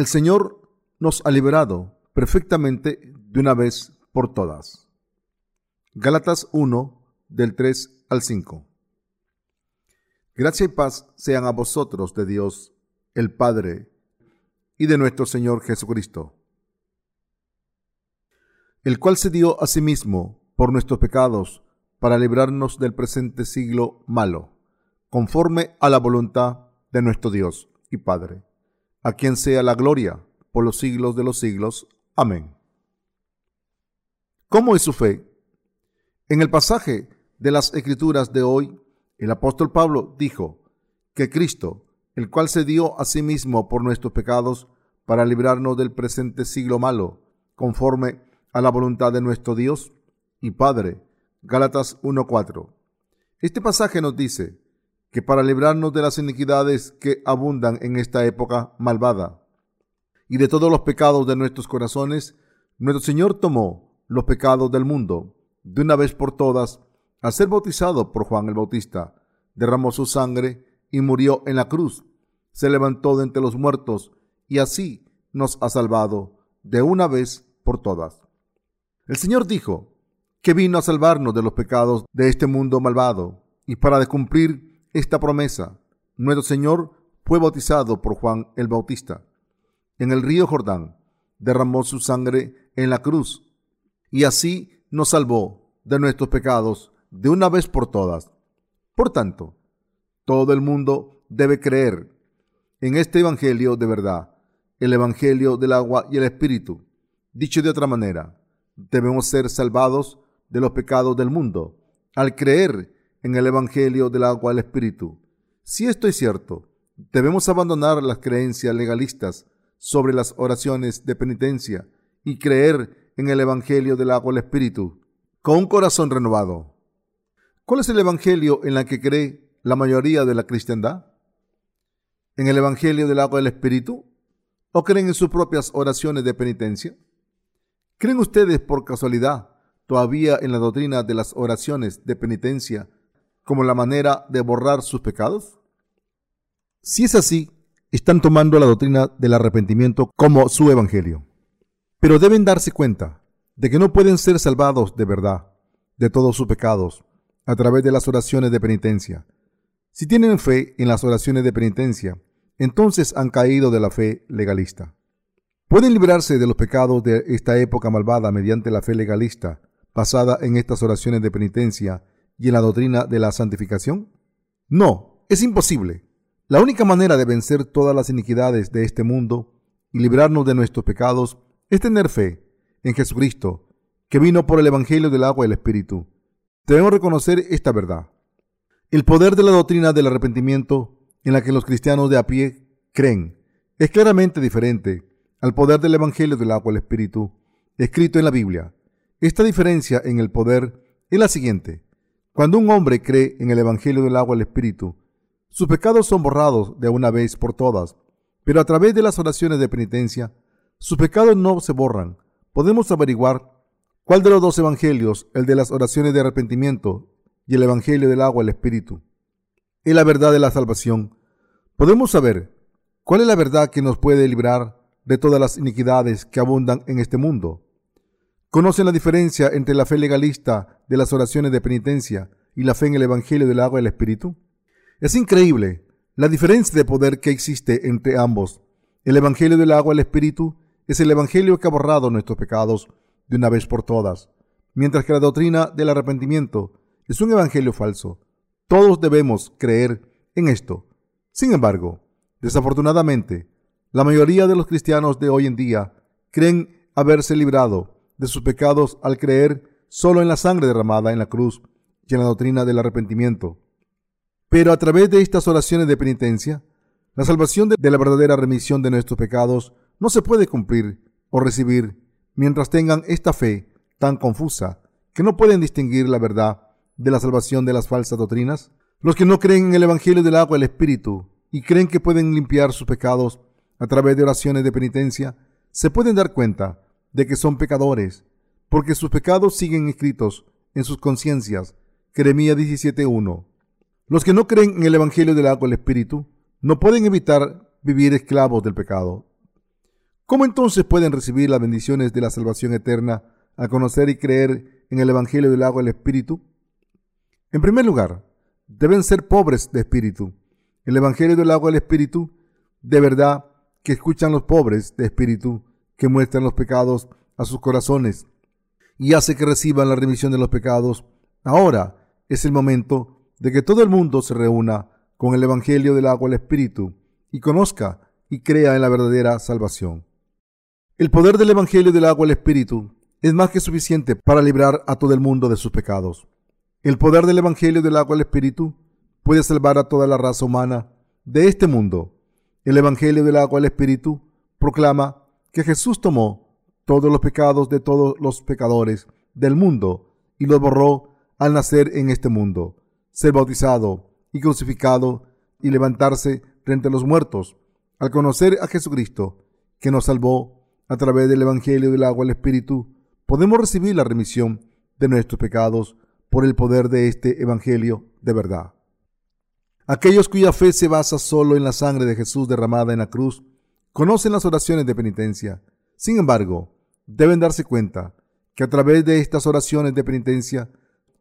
El Señor nos ha liberado perfectamente de una vez por todas. Gálatas 1 del 3 al 5. Gracia y paz sean a vosotros de Dios, el Padre, y de nuestro Señor Jesucristo, el cual se dio a sí mismo por nuestros pecados para librarnos del presente siglo malo, conforme a la voluntad de nuestro Dios y Padre, a quien sea la gloria por los siglos de los siglos. Amén. ¿Cómo es su fe? En el pasaje de las Escrituras de hoy, el apóstol Pablo dijo que Cristo, el cual se dio a sí mismo por nuestros pecados para librarnos del presente siglo malo, conforme a la voluntad de nuestro Dios y Padre. Gálatas 1.4. Este pasaje nos dice que para librarnos de las iniquidades que abundan en esta época malvada y de todos los pecados de nuestros corazones, nuestro Señor tomó los pecados del mundo de una vez por todas al ser bautizado por Juan el Bautista. Derramó su sangre y murió en la cruz. Se levantó de entre los muertos y así nos ha salvado de una vez por todas. El Señor dijo que vino a salvarnos de los pecados de este mundo malvado y para cumplir esta promesa, nuestro Señor fue bautizado por Juan el Bautista. En el río Jordán derramó su sangre en la cruz y así nos salvó de nuestros pecados de una vez por todas. Por tanto, todo el mundo debe creer en este Evangelio de verdad, el Evangelio del agua y el Espíritu. Dicho de otra manera, debemos ser salvados de los pecados del mundo al creer en el Evangelio del agua el Espíritu. Si esto es cierto, debemos abandonar las creencias legalistas sobre las oraciones de penitencia y creer en el Evangelio del agua del Espíritu, con un corazón renovado. ¿Cuál es el Evangelio en la que cree la mayoría de la cristiandad? ¿En el Evangelio del agua del Espíritu? ¿O creen en sus propias oraciones de penitencia? ¿Creen ustedes por casualidad todavía en la doctrina de las oraciones de penitencia como la manera de borrar sus pecados? Si es así, están tomando la doctrina del arrepentimiento como su evangelio. Pero deben darse cuenta de que no pueden ser salvados de verdad de todos sus pecados a través de las oraciones de penitencia. Si tienen fe en las oraciones de penitencia, entonces han caído de la fe legalista. Pueden librarse de los pecados de esta época malvada mediante la fe legalista basada en estas oraciones de penitencia y en la doctrina de la santificación? No, es imposible. La única manera de vencer todas las iniquidades de este mundo y librarnos de nuestros pecados es tener fe en Jesucristo, que vino por el Evangelio del agua y el Espíritu. Debemos reconocer esta verdad. El poder de la doctrina del arrepentimiento en la que los cristianos de a pie creen es claramente diferente al poder del Evangelio del agua y el Espíritu escrito en la Biblia. Esta diferencia en el poder es la siguiente. Cuando un hombre cree en el Evangelio del agua el Espíritu, sus pecados son borrados de una vez por todas, pero a través de las oraciones de penitencia, sus pecados no se borran. Podemos averiguar cuál de los dos evangelios, el de las oraciones de arrepentimiento y el evangelio del agua, el espíritu, es la verdad de la salvación. Podemos saber cuál es la verdad que nos puede librar de todas las iniquidades que abundan en este mundo. ¿Conocen la diferencia entre la fe legalista de las oraciones de penitencia y la fe en el Evangelio del agua y el Espíritu? Es increíble la diferencia de poder que existe entre ambos. El Evangelio del agua y el Espíritu es el Evangelio que ha borrado nuestros pecados de una vez por todas, mientras que la doctrina del arrepentimiento es un Evangelio falso. Todos debemos creer en esto. Sin embargo, desafortunadamente, la mayoría de los cristianos de hoy en día creen haberse librado de sus pecados al creer solo en la sangre derramada en la cruz y en la doctrina del arrepentimiento. Pero a través de estas oraciones de penitencia, la salvación de la verdadera remisión de nuestros pecados no se puede cumplir o recibir mientras tengan esta fe tan confusa que no pueden distinguir la verdad de la salvación de las falsas doctrinas. Los que no creen en el Evangelio del agua y el Espíritu y creen que pueden limpiar sus pecados a través de oraciones de penitencia, se pueden dar cuenta de que son pecadores, porque sus pecados siguen escritos en sus conciencias. Jeremías 17.1. Los que no creen en el Evangelio del agua y el Espíritu no pueden evitar vivir esclavos del pecado ¿Cómo entonces pueden recibir las bendiciones de la salvación eterna al conocer y creer en el Evangelio del agua y el Espíritu? En primer lugar, deben ser pobres de espíritu. El Evangelio del agua y el Espíritu, de verdad que escuchan los pobres de espíritu, que muestran los pecados a sus corazones y hace que reciban la remisión de los pecados. Ahora es el momento de que todo el mundo se reúna con el Evangelio del agua el Espíritu y conozca y crea en la verdadera salvación. El poder del Evangelio del agua el Espíritu es más que suficiente para librar a todo el mundo de sus pecados. El poder del Evangelio del agua el Espíritu puede salvar a toda la raza humana de este mundo. El Evangelio del agua el Espíritu proclama que Jesús tomó todos los pecados de todos los pecadores del mundo y los borró al nacer en este mundo, ser bautizado y crucificado y levantarse frente a los muertos. Al conocer a Jesucristo, que nos salvó a través del Evangelio del agua y el Espíritu, podemos recibir la remisión de nuestros pecados por el poder de este Evangelio de verdad. Aquellos cuya fe se basa solo en la sangre de Jesús derramada en la cruz, conocen las oraciones de penitencia. Sin embargo, deben darse cuenta que a través de estas oraciones de penitencia,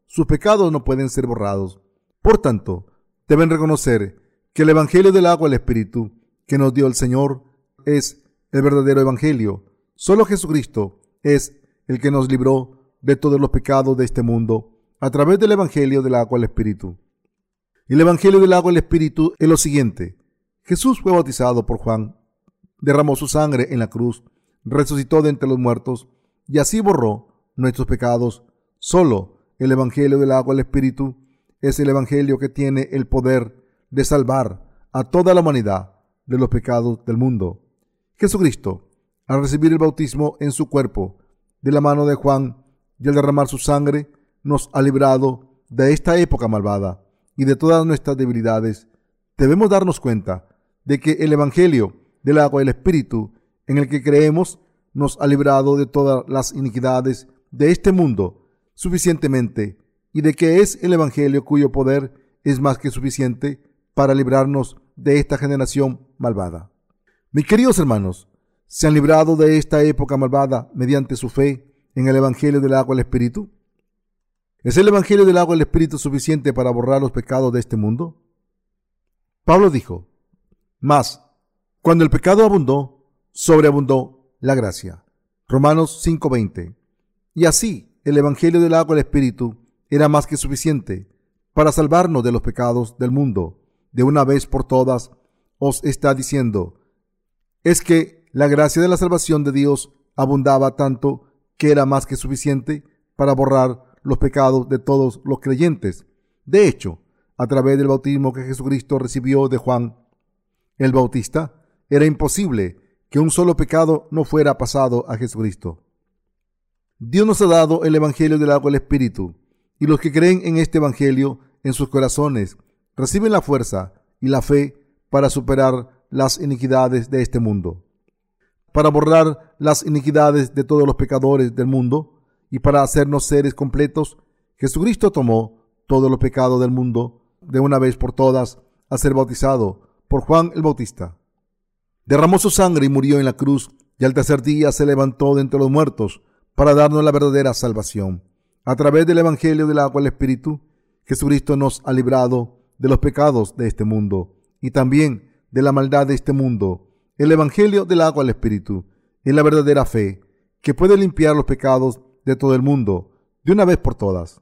sus pecados no pueden ser borrados. Por tanto, deben reconocer que el Evangelio del agua el Espíritu que nos dio el Señor es el verdadero Evangelio. Solo Jesucristo es el que nos libró de todos los pecados de este mundo a través del Evangelio del agua al Espíritu. El Evangelio del agua al Espíritu es lo siguiente. Jesús fue bautizado por Juan, derramó su sangre en la cruz, resucitó de entre los muertos y así borró nuestros pecados. Solo el Evangelio del agua al Espíritu es el Evangelio que tiene el poder de salvar a toda la humanidad de los pecados del mundo. Jesucristo, al recibir el bautismo en su cuerpo de la mano de Juan y al derramar su sangre, nos ha librado de esta época malvada y de todas nuestras debilidades. Debemos darnos cuenta de que el Evangelio del agua y el Espíritu en el que creemos nos ha librado de todas las iniquidades de este mundo suficientemente y de que es el Evangelio cuyo poder es más que suficiente para librarnos de esta generación malvada. Mis queridos hermanos, ¿se han librado de esta época malvada mediante su fe en el Evangelio del agua y el Espíritu? ¿Es el Evangelio del agua y el Espíritu suficiente para borrar los pecados de este mundo? Pablo dijo, Mas, cuando el pecado abundó, sobreabundó la gracia. Romanos 5:20. Y así, el Evangelio del agua y el Espíritu era más que suficiente para salvarnos de los pecados del mundo. De una vez por todas, os está diciendo, es que la gracia de la salvación de Dios abundaba tanto que era más que suficiente para borrar los pecados de todos los creyentes. De hecho, a través del bautismo que Jesucristo recibió de Juan el Bautista, era imposible que un solo pecado no fuera pasado a Jesucristo. Dios nos ha dado el Evangelio del agua y el Espíritu, y los que creen en este Evangelio en sus corazones reciben la fuerza y la fe para superar las iniquidades de este mundo, para borrar las iniquidades de todos los pecadores del mundo y para hacernos seres completos, Jesucristo tomó todos los pecados del mundo de una vez por todas a ser bautizado por Juan el Bautista. Derramó su sangre y murió en la cruz y al tercer día se levantó de entre los muertos para darnos la verdadera salvación. A través del Evangelio del agua y el Espíritu, Jesucristo nos ha librado de los pecados de este mundo y también de la maldad de este mundo. El Evangelio del agua al Espíritu es la verdadera fe que puede limpiar los pecados de todo el mundo de una vez por todas.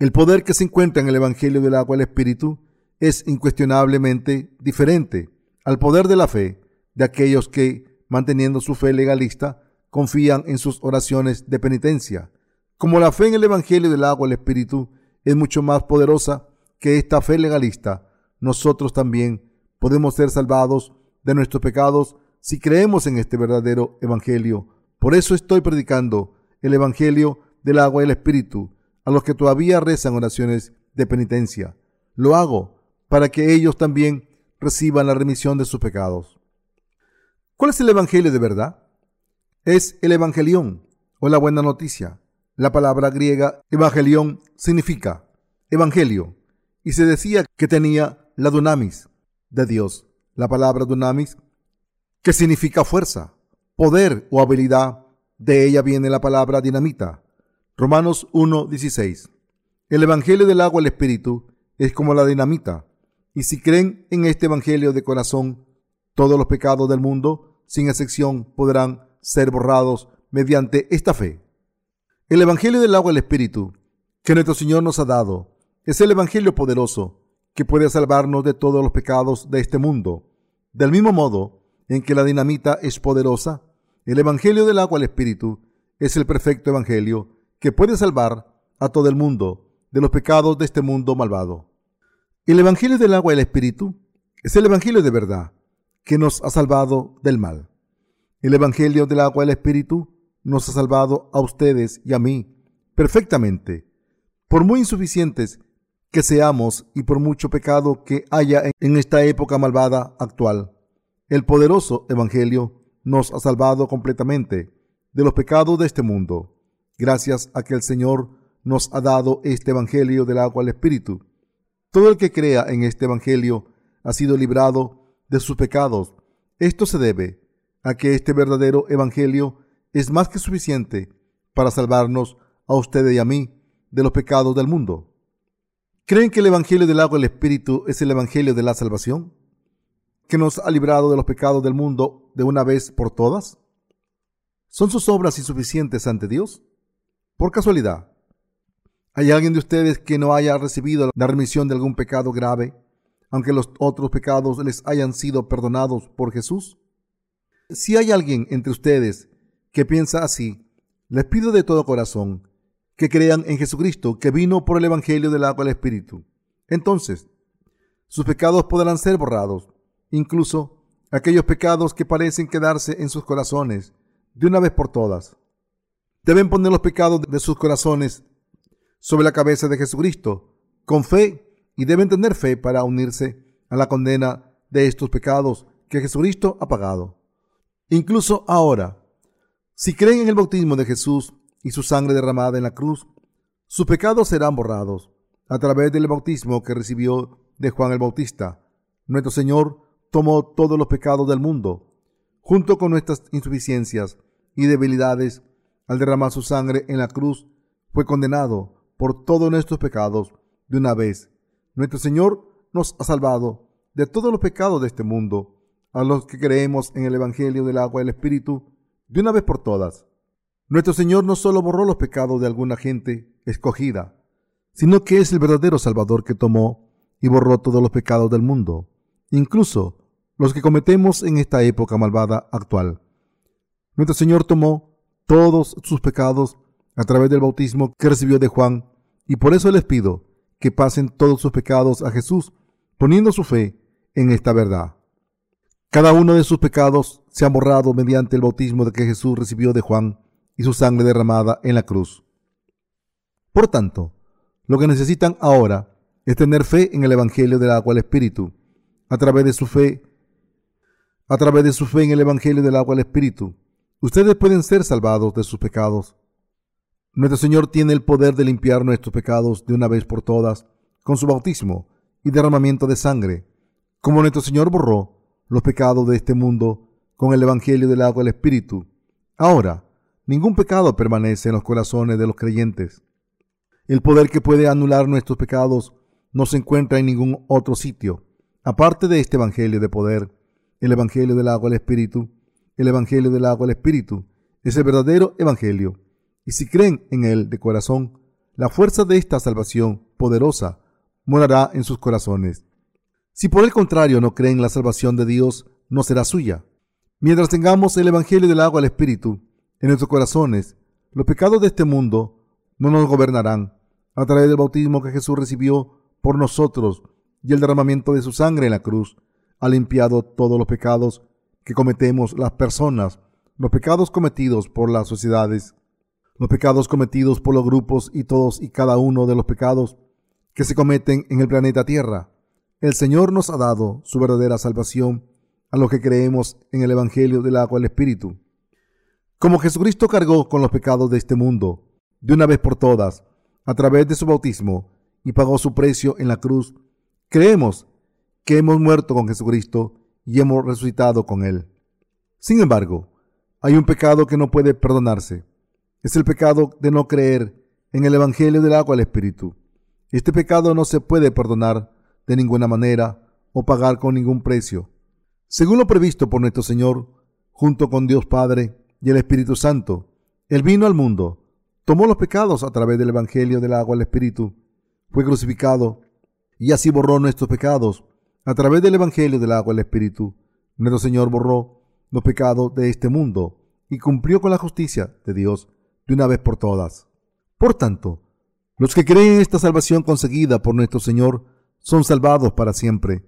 El poder que se encuentra en el Evangelio del agua al Espíritu es incuestionablemente diferente al poder de la fe de aquellos que, manteniendo su fe legalista, confían en sus oraciones de penitencia. Como la fe en el Evangelio del agua al Espíritu es mucho más poderosa que esta fe legalista, nosotros también podemos ser salvados de nuestros pecados si creemos en este verdadero Evangelio. Por eso estoy predicando el Evangelio del agua y el Espíritu a los que todavía rezan oraciones de penitencia. Lo hago para que ellos también reciban la remisión de sus pecados. ¿Cuál es el Evangelio de verdad? Es el Evangelión o la buena noticia. La palabra griega Evangelión significa Evangelio y se decía que tenía la dunamis, de Dios. La palabra dunamis, que significa fuerza. poder o habilidad. De ella viene la palabra dinamita. Romanos 1:16. El Evangelio del agua el Espíritu es como la dinamita. Y si creen en este Evangelio de corazón, todos los pecados del mundo, sin excepción, podrán ser borrados mediante esta fe. El Evangelio del agua y el Espíritu que nuestro Señor nos ha dado es el Evangelio poderoso que puede salvarnos de todos los pecados de este mundo. Del mismo modo en que la dinamita es poderosa, el Evangelio del agua y el Espíritu es el perfecto Evangelio que puede salvar a todo el mundo de los pecados de este mundo malvado. El Evangelio del agua y el Espíritu es el Evangelio de verdad que nos ha salvado del mal. El Evangelio del agua y el Espíritu nos ha salvado a ustedes y a mí perfectamente. Por muy insuficientes que seamos y por mucho pecado que haya en esta época malvada actual, el poderoso Evangelio nos ha salvado completamente de los pecados de este mundo, gracias a que el Señor nos ha dado este Evangelio del agua al Espíritu. Todo el que crea en este Evangelio ha sido librado de sus pecados. Esto se debe a que este verdadero Evangelio es más que suficiente para salvarnos a ustedes y a mí de los pecados del mundo. ¿Creen que el Evangelio del agua y el Espíritu es el Evangelio de la salvación? ¿Que nos ha librado de los pecados del mundo de una vez por todas? ¿Son sus obras insuficientes ante Dios? Por casualidad, ¿hay alguien de ustedes que no haya recibido la remisión de algún pecado grave, aunque los otros pecados les hayan sido perdonados por Jesús? Si hay alguien entre ustedes que piensa así, les pido de todo corazón que crean en Jesucristo, que vino por el Evangelio del agua del Espíritu. Entonces, sus pecados podrán ser borrados, incluso aquellos pecados que parecen quedarse en sus corazones de una vez por todas. Deben poner los pecados de sus corazones sobre la cabeza de Jesucristo con fe y deben tener fe para unirse a la condena de estos pecados que Jesucristo ha pagado. Incluso ahora, si creen en el bautismo de Jesús y su sangre derramada en la cruz, sus pecados serán borrados a través del bautismo que recibió de Juan el Bautista. Nuestro Señor tomó todos los pecados del mundo, junto con nuestras insuficiencias y debilidades, al derramar su sangre en la cruz, fue condenado por todos nuestros pecados de una vez. Nuestro Señor nos ha salvado de todos los pecados de este mundo, a los que creemos en el Evangelio del agua y el Espíritu, de una vez por todas. Nuestro Señor no solo borró los pecados de alguna gente escogida, sino que es el verdadero Salvador que tomó y borró todos los pecados del mundo, incluso los que cometemos en esta época malvada actual. Nuestro Señor tomó todos sus pecados a través del bautismo que recibió de Juan, y por eso les pido que pasen todos sus pecados a Jesús, poniendo su fe en esta verdad. Cada uno de sus pecados se ha borrado mediante el bautismo de que Jesús recibió de Juan y su sangre derramada en la cruz. Por tanto, lo que necesitan ahora es tener fe en el Evangelio del agua al Espíritu. A través de su fe, a través de su fe en el Evangelio del agua al Espíritu, ustedes pueden ser salvados de sus pecados. Nuestro Señor tiene el poder de limpiar nuestros pecados de una vez por todas con su bautismo y derramamiento de sangre, como nuestro Señor borró los pecados de este mundo con el Evangelio del agua del Espíritu. Ahora, ningún pecado permanece en los corazones de los creyentes. El poder que puede anular nuestros pecados no se encuentra en ningún otro sitio. Aparte de este Evangelio de poder, el Evangelio del agua del Espíritu, el Evangelio del agua del Espíritu es el verdadero Evangelio. Y si creen en él de corazón, la fuerza de esta salvación poderosa morará en sus corazones. Si por el contrario no creen la salvación de Dios, no será suya. Mientras tengamos el Evangelio del agua al Espíritu en nuestros corazones, los pecados de este mundo no nos gobernarán. A través del bautismo que Jesús recibió por nosotros y el derramamiento de su sangre en la cruz, ha limpiado todos los pecados que cometemos las personas, los pecados cometidos por las sociedades, los pecados cometidos por los grupos y todos y cada uno de los pecados que se cometen en el planeta Tierra. El Señor nos ha dado su verdadera salvación a los que creemos en el Evangelio del agua del Espíritu. Como Jesucristo cargó con los pecados de este mundo de una vez por todas a través de su bautismo y pagó su precio en la cruz, creemos que hemos muerto con Jesucristo y hemos resucitado con Él. Sin embargo, hay un pecado que no puede perdonarse. Es el pecado de no creer en el Evangelio del agua al Espíritu. Este pecado no se puede perdonar de ninguna manera o pagar con ningún precio. Según lo previsto por nuestro Señor, junto con Dios Padre y el Espíritu Santo, Él vino al mundo, tomó los pecados a través del Evangelio del agua al Espíritu, fue crucificado y así borró nuestros pecados a través del Evangelio del agua al Espíritu. Nuestro Señor borró los pecados de este mundo y cumplió con la justicia de Dios de una vez por todas. Por tanto, los que creen en esta salvación conseguida por nuestro Señor son salvados para siempre,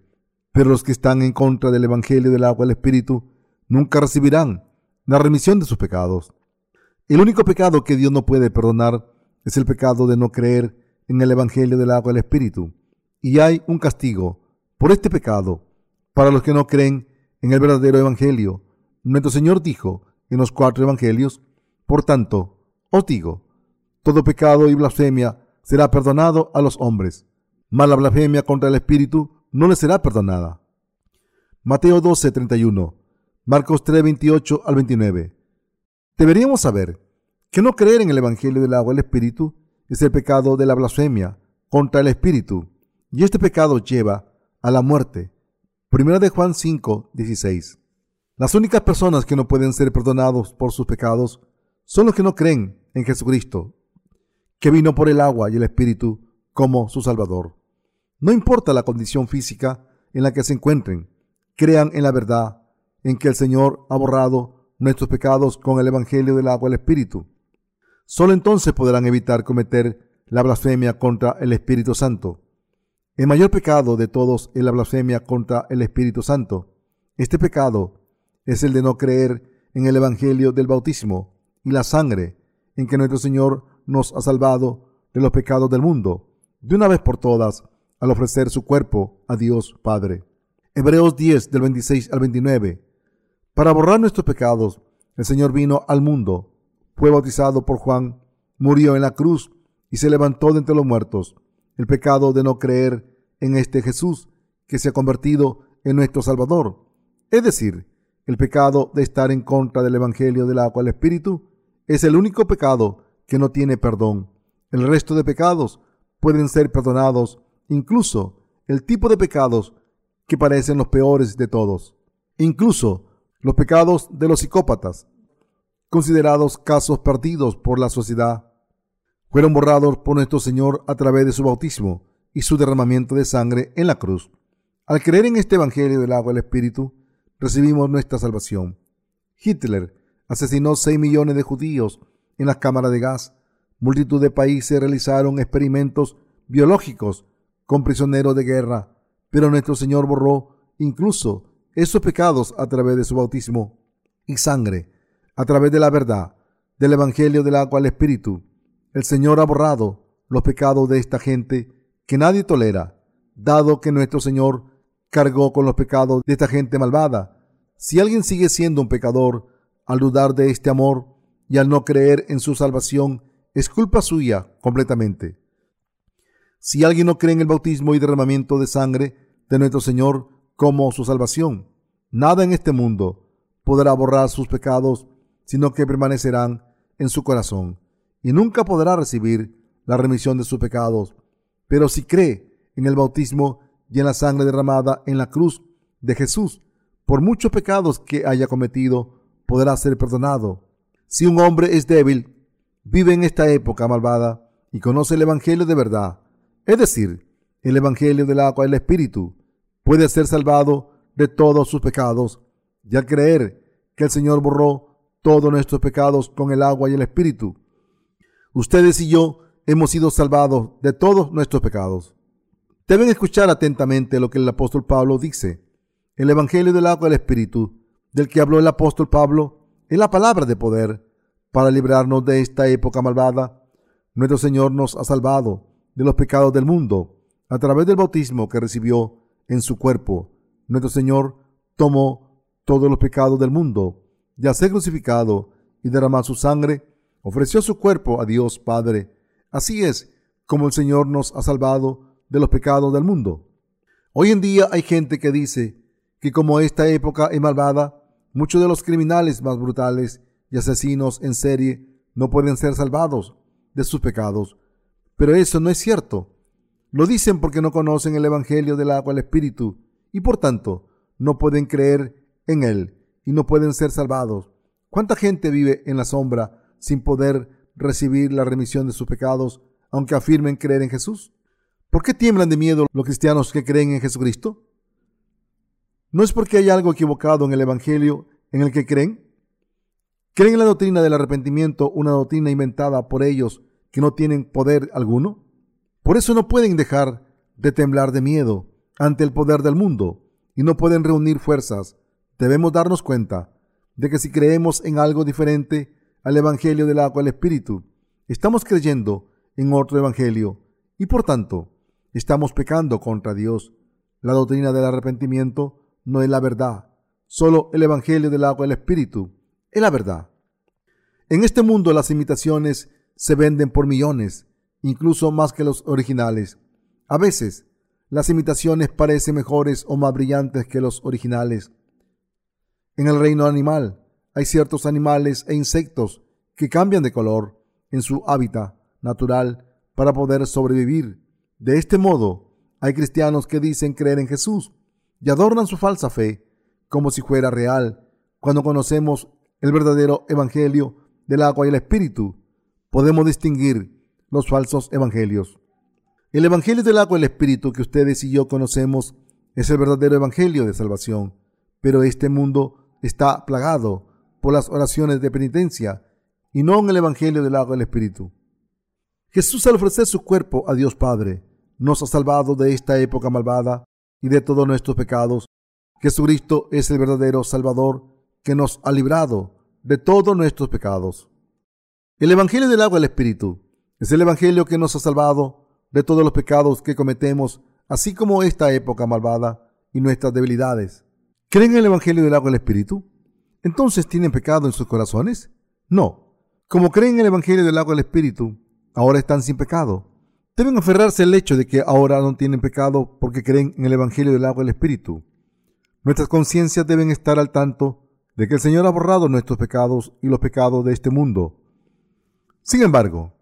pero los que están en contra del Evangelio del agua del Espíritu nunca recibirán la remisión de sus pecados. El único pecado que Dios no puede perdonar es el pecado de no creer en el Evangelio del agua del Espíritu, y hay un castigo por este pecado para los que no creen en el verdadero Evangelio. Nuestro Señor dijo en los cuatro Evangelios, por tanto, os digo, todo pecado y blasfemia será perdonado a los hombres, mas la blasfemia contra el Espíritu no le será perdonada. Mateo 12, 31, Marcos 3, 28 al 29. Deberíamos saber que no creer en el Evangelio del agua del Espíritu es el pecado de la blasfemia contra el Espíritu, y este pecado lleva a la muerte. Primera de Juan 5, 16. Las únicas personas que no pueden ser perdonados por sus pecados son los que no creen en Jesucristo, que vino por el agua y el Espíritu como su Salvador. No importa la condición física en la que se encuentren, crean en la verdad, en que el Señor ha borrado nuestros pecados con el Evangelio del agua y el Espíritu. Solo entonces podrán evitar cometer la blasfemia contra el Espíritu Santo. El mayor pecado de todos es la blasfemia contra el Espíritu Santo. Este pecado es el de no creer en el Evangelio del bautismo y la sangre en que nuestro Señor nos ha salvado de los pecados del mundo, de una vez por todas, al ofrecer su cuerpo a Dios Padre. Hebreos 10 del 26 al 29. Para borrar nuestros pecados, el Señor vino al mundo, fue bautizado por Juan, murió en la cruz y se levantó de entre los muertos. El pecado de no creer en este Jesús que se ha convertido en nuestro Salvador. Es decir, el pecado de estar en contra del Evangelio del agua al Espíritu es el único pecado que no tiene perdón. El resto de pecados pueden ser perdonados, incluso el tipo de pecados que parecen los peores de todos. Incluso los pecados de los psicópatas, considerados casos perdidos por la sociedad, fueron borrados por nuestro Señor a través de su bautismo y su derramamiento de sangre en la cruz. Al creer en este Evangelio del agua del Espíritu, recibimos nuestra salvación. Hitler asesinó 6 millones de judíos en las cámaras de gas. Multitud de países realizaron experimentos biológicos con prisioneros de guerra, pero nuestro Señor borró incluso esos pecados a través de su bautismo y sangre, a través de la verdad, del Evangelio del agua al Espíritu. El Señor ha borrado los pecados de esta gente que nadie tolera, dado que nuestro Señor cargó con los pecados de esta gente malvada. Si alguien sigue siendo un pecador al dudar de este amor, y al no creer en su salvación es culpa suya completamente. Si alguien no cree en el bautismo y derramamiento de sangre de nuestro Señor como su salvación, nada en este mundo podrá borrar sus pecados, sino que permanecerán en su corazón y nunca podrá recibir la remisión de sus pecados. Pero si cree en el bautismo y en la sangre derramada en la cruz de Jesús, por muchos pecados que haya cometido, podrá ser perdonado si un hombre es débil, vive en esta época malvada y conoce el Evangelio de verdad, es decir, el Evangelio del agua y el Espíritu, puede ser salvado de todos sus pecados y al creer que el Señor borró todos nuestros pecados con el agua y el Espíritu. Ustedes y yo hemos sido salvados de todos nuestros pecados. Deben escuchar atentamente lo que el apóstol Pablo dice. El Evangelio del agua y el Espíritu, del que habló el apóstol Pablo, es la palabra de poder para librarnos de esta época malvada. Nuestro Señor nos ha salvado de los pecados del mundo a través del bautismo que recibió en su cuerpo. Nuestro Señor tomó todos los pecados del mundo ya ser crucificado y derramar su sangre, ofreció su cuerpo a Dios Padre. Así es como el Señor nos ha salvado de los pecados del mundo. Hoy en día hay gente que dice que como esta época es malvada, Muchos de los criminales más brutales y asesinos en serie no pueden ser salvados de sus pecados. Pero eso no es cierto. Lo dicen porque no conocen el Evangelio del agua al Espíritu y por tanto no pueden creer en él y no pueden ser salvados. ¿Cuánta gente vive en la sombra sin poder recibir la remisión de sus pecados aunque afirmen creer en Jesús? ¿Por qué tiemblan de miedo los cristianos que creen en Jesucristo? ¿No es porque hay algo equivocado en el Evangelio en el que creen? ¿Creen en la doctrina del arrepentimiento, una doctrina inventada por ellos que no tienen poder alguno? Por eso no pueden dejar de temblar de miedo ante el poder del mundo y no pueden reunir fuerzas. Debemos darnos cuenta de que si creemos en algo diferente al Evangelio del agua al Espíritu, estamos creyendo en otro Evangelio y por tanto estamos pecando contra Dios. La doctrina del arrepentimiento no es la verdad. Solo el Evangelio del agua del Espíritu es la verdad. En este mundo las imitaciones se venden por millones, incluso más que los originales. A veces, las imitaciones parecen mejores o más brillantes que los originales. En el reino animal hay ciertos animales e insectos que cambian de color en su hábitat natural para poder sobrevivir. De este modo, hay cristianos que dicen creer en Jesús y adornan su falsa fe como si fuera real. Cuando conocemos el verdadero evangelio del agua y el espíritu, podemos distinguir los falsos evangelios. El evangelio del agua y el espíritu que ustedes y yo conocemos es el verdadero evangelio de salvación, pero este mundo está plagado por las oraciones de penitencia y no en el evangelio del agua y el espíritu. Jesús al ofrecer su cuerpo a Dios Padre nos ha salvado de esta época malvada y de todos nuestros pecados. Jesucristo es el verdadero Salvador que nos ha librado de todos nuestros pecados. El Evangelio del agua y el Espíritu es el Evangelio que nos ha salvado de todos los pecados que cometemos, así como esta época malvada y nuestras debilidades. ¿Creen en el Evangelio del agua y el Espíritu? ¿Entonces tienen pecado en sus corazones? No. Como creen en el Evangelio del agua y el Espíritu, ahora están sin pecado. Deben aferrarse al hecho de que ahora no tienen pecado porque creen en el Evangelio del agua y el Espíritu. Nuestras conciencias deben estar al tanto de que el Señor ha borrado nuestros pecados y los pecados de este mundo. Sin embargo,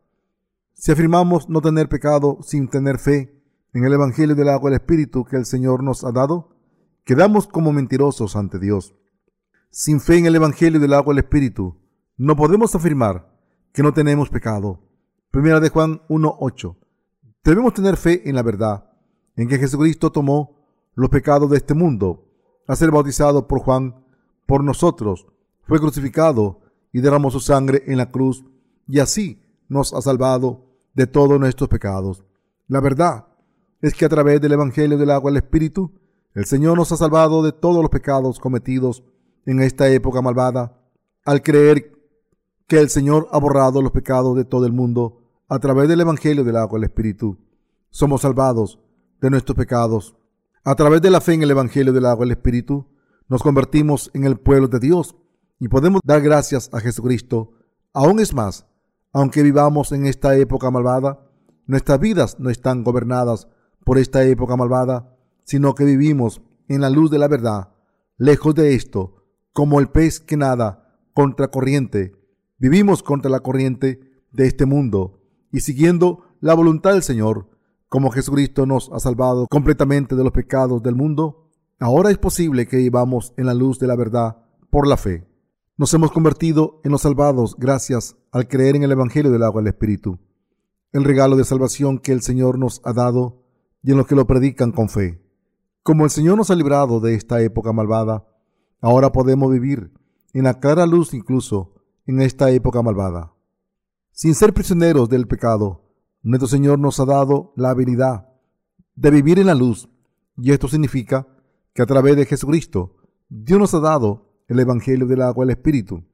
si afirmamos no tener pecado sin tener fe en el Evangelio del agua y el Espíritu que el Señor nos ha dado, quedamos como mentirosos ante Dios. Sin fe en el Evangelio del agua y el Espíritu, no podemos afirmar que no tenemos pecado. Primera de Juan 1.8 Debemos tener fe en la verdad, en que Jesucristo tomó los pecados de este mundo, a ser bautizado por Juan por nosotros, fue crucificado y derramó su sangre en la cruz, y así nos ha salvado de todos nuestros pecados. La verdad es que a través del Evangelio del agua el Espíritu, el Señor nos ha salvado de todos los pecados cometidos en esta época malvada, al creer que el Señor ha borrado los pecados de todo el mundo a través del Evangelio del agua el Espíritu, somos salvados de nuestros pecados. A través de la fe en el Evangelio del agua el Espíritu, nos convertimos en el pueblo de Dios y podemos dar gracias a Jesucristo. Aún es más, aunque vivamos en esta época malvada, nuestras vidas no están gobernadas por esta época malvada, sino que vivimos en la luz de la verdad. Lejos de esto, como el pez que nada contra corriente, vivimos contra la corriente de este mundo y siguiendo la voluntad del Señor, como Jesucristo nos ha salvado completamente de los pecados del mundo, ahora es posible que vivamos en la luz de la verdad por la fe. Nos hemos convertido en los salvados gracias al creer en el Evangelio del agua y el Espíritu, el regalo de salvación que el Señor nos ha dado y en los que lo predican con fe. Como el Señor nos ha librado de esta época malvada, ahora podemos vivir en la clara luz incluso en esta época malvada. Sin ser prisioneros del pecado, nuestro Señor nos ha dado la habilidad de vivir en la luz, y esto significa que a través de Jesucristo, Dios nos ha dado el Evangelio del agua y el Espíritu.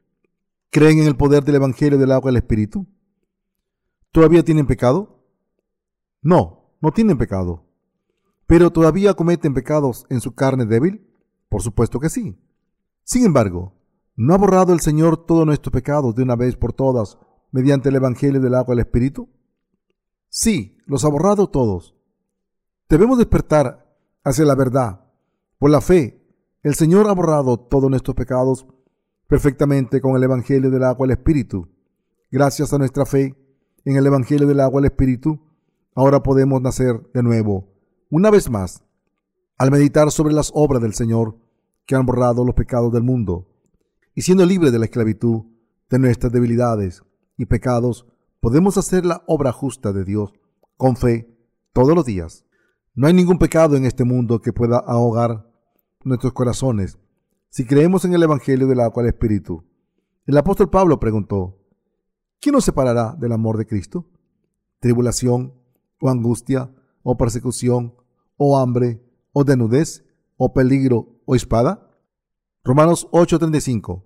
¿Creen en el poder del Evangelio del agua y el Espíritu? ¿Todavía tienen pecado? No, no tienen pecado. ¿Pero todavía cometen pecados en su carne débil? Por supuesto que sí. Sin embargo, ¿no ha borrado el Señor todos nuestros pecados de una vez por todas mediante el Evangelio del agua el Espíritu? Sí, los ha borrado todos. Debemos despertar hacia la verdad por la fe El Señor ha borrado todos nuestros pecados perfectamente con el Evangelio del agua el Espíritu. Gracias a nuestra fe en el Evangelio del agua el Espíritu, ahora podemos nacer de nuevo. Una vez más, al meditar sobre las obras del Señor que han borrado los pecados del mundo, y siendo libres de la esclavitud de nuestras debilidades y pecados, podemos hacer la obra justa de Dios con fe todos los días. No hay ningún pecado en este mundo que pueda ahogar nuestros corazones si creemos en el Evangelio del agua del Espíritu. El apóstol Pablo preguntó, ¿quién nos separará del amor de Cristo? ¿Tribulación o angustia o persecución o hambre o desnudez o peligro o espada? Romanos 8:35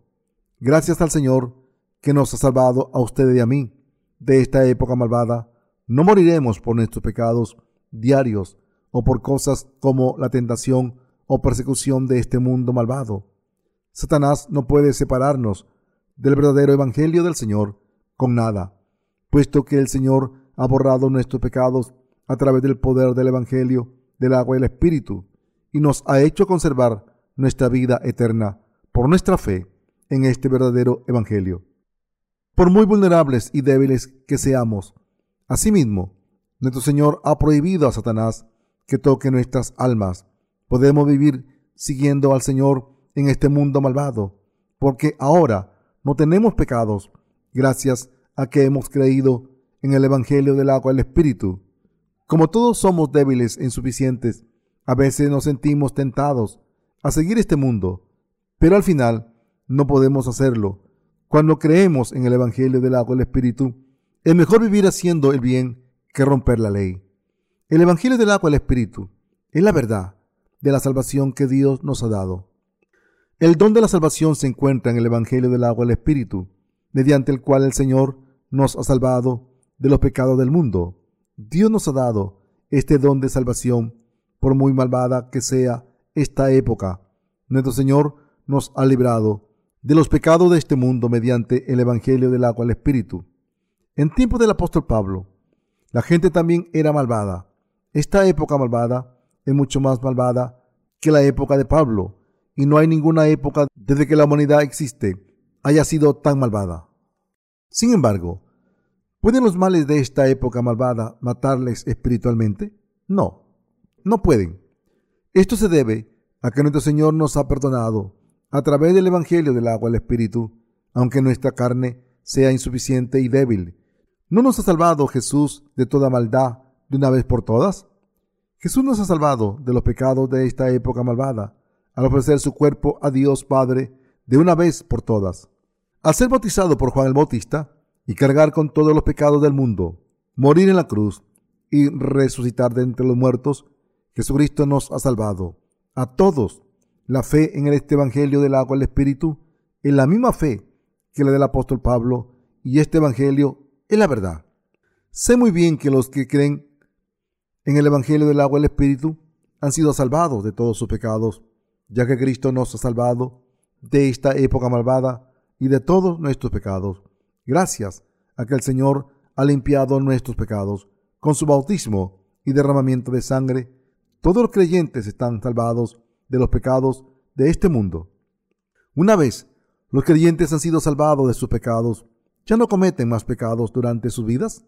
Gracias al Señor que nos ha salvado a ustedes y a mí de esta época malvada. No moriremos por nuestros pecados diarios o por cosas como la tentación o persecución de este mundo malvado. Satanás no puede separarnos del verdadero Evangelio del Señor con nada, puesto que el Señor ha borrado nuestros pecados a través del poder del Evangelio, del agua y el Espíritu, y nos ha hecho conservar nuestra vida eterna por nuestra fe en este verdadero Evangelio. Por muy vulnerables y débiles que seamos, asimismo, nuestro Señor ha prohibido a Satanás que toque nuestras almas. Podemos vivir siguiendo al Señor en este mundo malvado, porque ahora no tenemos pecados gracias a que hemos creído en el Evangelio del agua y el Espíritu. Como todos somos débiles e insuficientes, a veces nos sentimos tentados a seguir este mundo, pero al final no podemos hacerlo. Cuando creemos en el Evangelio del agua y el Espíritu, es mejor vivir haciendo el bien que romper la ley. El Evangelio del agua y el Espíritu es la verdad de la salvación que Dios nos ha dado. El don de la salvación se encuentra en el Evangelio del agua y el Espíritu, mediante el cual el Señor nos ha salvado de los pecados del mundo. Dios nos ha dado este don de salvación, por muy malvada que sea esta época. Nuestro Señor nos ha librado de los pecados de este mundo mediante el Evangelio del agua el Espíritu. En tiempo del apóstol Pablo, la gente también era malvada. Esta época malvada es mucho más malvada que la época de Pablo, y no hay ninguna época desde que la humanidad existe haya sido tan malvada. Sin embargo, ¿pueden los males de esta época malvada matarles espiritualmente? No, no pueden. Esto se debe a que nuestro Señor nos ha perdonado a través del Evangelio del agua el Espíritu, aunque nuestra carne sea insuficiente y débil. ¿No nos ha salvado Jesús de toda maldad de una vez por todas? Jesús nos ha salvado de los pecados de esta época malvada al ofrecer su cuerpo a Dios Padre de una vez por todas. Al ser bautizado por Juan el Bautista y cargar con todos los pecados del mundo, morir en la cruz y resucitar de entre los muertos, Jesucristo nos ha salvado a todos. La fe en este Evangelio del agua el Espíritu es la misma fe que la del apóstol Pablo y este Evangelio es la verdad. Sé muy bien que los que creen en el Evangelio del agua el Espíritu han sido salvados de todos sus pecados ya que Cristo nos ha salvado de esta época malvada y de todos nuestros pecados, gracias a que el Señor ha limpiado nuestros pecados con su bautismo y derramamiento de sangre. Todos los creyentes están salvados de los pecados de este mundo. Una vez los creyentes han sido salvados de sus pecados, ¿ya no cometen más pecados durante sus vidas?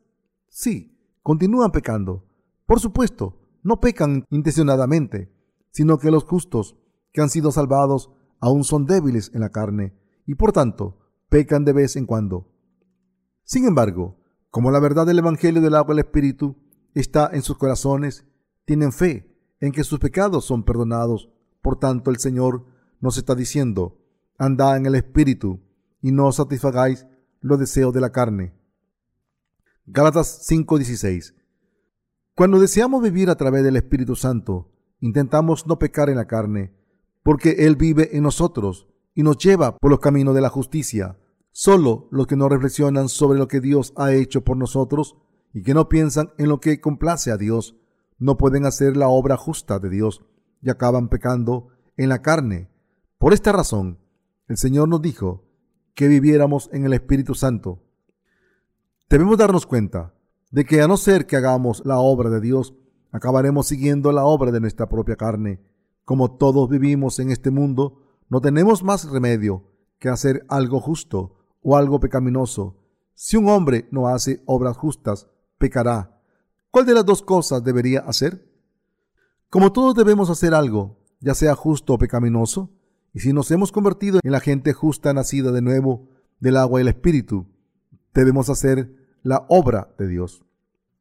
Sí, continúan pecando. Por supuesto, no pecan intencionadamente, sino que los justos que han sido salvados aún son débiles en la carne y por tanto pecan de vez en cuando. Sin embargo, como la verdad del Evangelio del agua y el Espíritu está en sus corazones, tienen fe en que sus pecados son perdonados. Por tanto, el Señor nos está diciendo, andad en el Espíritu y no satisfagáis los deseos de la carne. Gálatas 5:16 Cuando deseamos vivir a través del Espíritu Santo, intentamos no pecar en la carne, porque Él vive en nosotros y nos lleva por los caminos de la justicia. Solo los que no reflexionan sobre lo que Dios ha hecho por nosotros y que no piensan en lo que complace a Dios, no pueden hacer la obra justa de Dios y acaban pecando en la carne. Por esta razón, el Señor nos dijo que viviéramos en el Espíritu Santo. Debemos darnos cuenta de que a no ser que hagamos la obra de Dios, acabaremos siguiendo la obra de nuestra propia carne como todos vivimos en este mundo, no tenemos más remedio que hacer algo justo o algo pecaminoso. Si un hombre no hace obras justas, pecará. ¿Cuál de las dos cosas debería hacer? Como todos debemos hacer algo, ya sea justo o pecaminoso, y si nos hemos convertido en la gente justa nacida de nuevo del agua y el espíritu, debemos hacer la obra de Dios.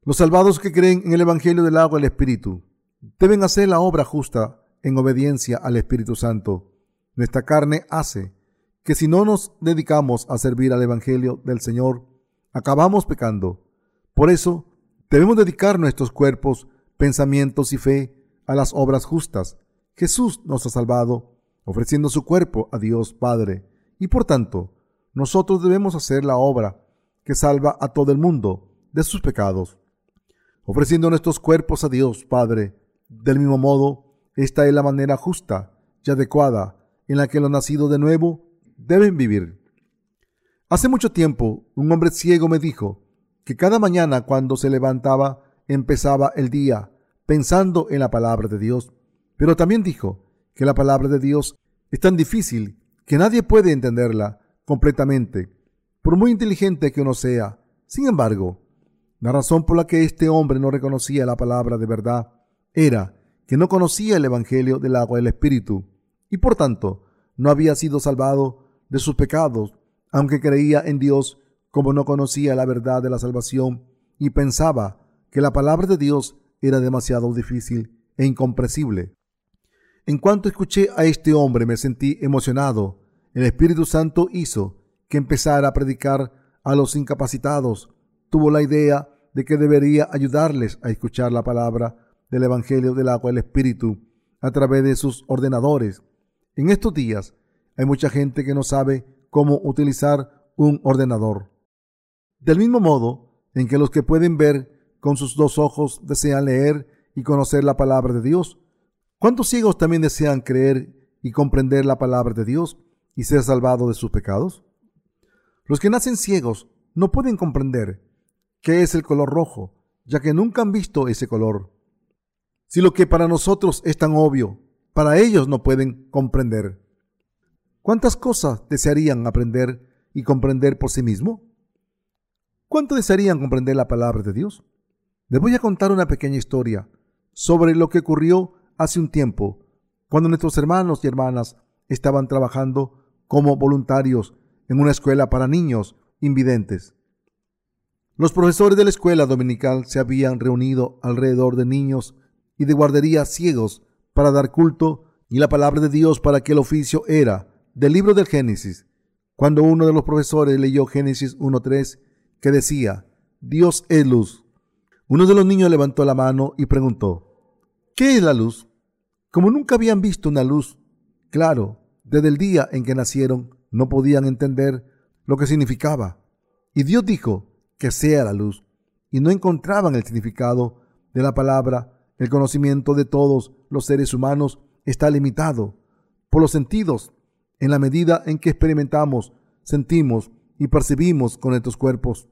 Los salvados que creen en el Evangelio del agua y el espíritu deben hacer la obra justa en obediencia al Espíritu Santo. Nuestra carne hace que si no nos dedicamos a servir al Evangelio del Señor, acabamos pecando. Por eso, debemos dedicar nuestros cuerpos, pensamientos y fe a las obras justas. Jesús nos ha salvado, ofreciendo su cuerpo a Dios Padre, y por tanto, nosotros debemos hacer la obra que salva a todo el mundo de sus pecados, ofreciendo nuestros cuerpos a Dios Padre. Del mismo modo, esta es la manera justa y adecuada en la que los nacidos de nuevo deben vivir. Hace mucho tiempo, un hombre ciego me dijo que cada mañana cuando se levantaba empezaba el día pensando en la palabra de Dios, pero también dijo que la palabra de Dios es tan difícil que nadie puede entenderla completamente, por muy inteligente que uno sea. Sin embargo, la razón por la que este hombre no reconocía la palabra de verdad era que no conocía el Evangelio del agua del Espíritu y por tanto no había sido salvado de sus pecados, aunque creía en Dios como no conocía la verdad de la salvación y pensaba que la palabra de Dios era demasiado difícil e incomprensible. En cuanto escuché a este hombre me sentí emocionado. El Espíritu Santo hizo que empezara a predicar a los incapacitados. Tuvo la idea de que debería ayudarles a escuchar la palabra del Evangelio del agua del Espíritu a través de sus ordenadores. En estos días hay mucha gente que no sabe cómo utilizar un ordenador. Del mismo modo en que los que pueden ver con sus dos ojos desean leer y conocer la palabra de Dios, ¿cuántos ciegos también desean creer y comprender la palabra de Dios y ser salvados de sus pecados? Los que nacen ciegos no pueden comprender qué es el color rojo, ya que nunca han visto ese color. Si lo que para nosotros es tan obvio, para ellos no pueden comprender. ¿Cuántas cosas desearían aprender y comprender por sí mismo? ¿Cuánto desearían comprender la palabra de Dios? Les voy a contar una pequeña historia sobre lo que ocurrió hace un tiempo, cuando nuestros hermanos y hermanas estaban trabajando como voluntarios en una escuela para niños invidentes. Los profesores de la escuela dominical se habían reunido alrededor de niños y de guarderías ciegos para dar culto y la palabra de Dios para que el oficio era del libro del Génesis, cuando uno de los profesores leyó Génesis 1.3 que decía, Dios es luz. Uno de los niños levantó la mano y preguntó, ¿qué es la luz? Como nunca habían visto una luz, claro, desde el día en que nacieron no podían entender lo que significaba. Y Dios dijo que sea la luz, y no encontraban el significado de la palabra. El conocimiento de todos los seres humanos está limitado por los sentidos en la medida en que experimentamos, sentimos y percibimos con estos cuerpos.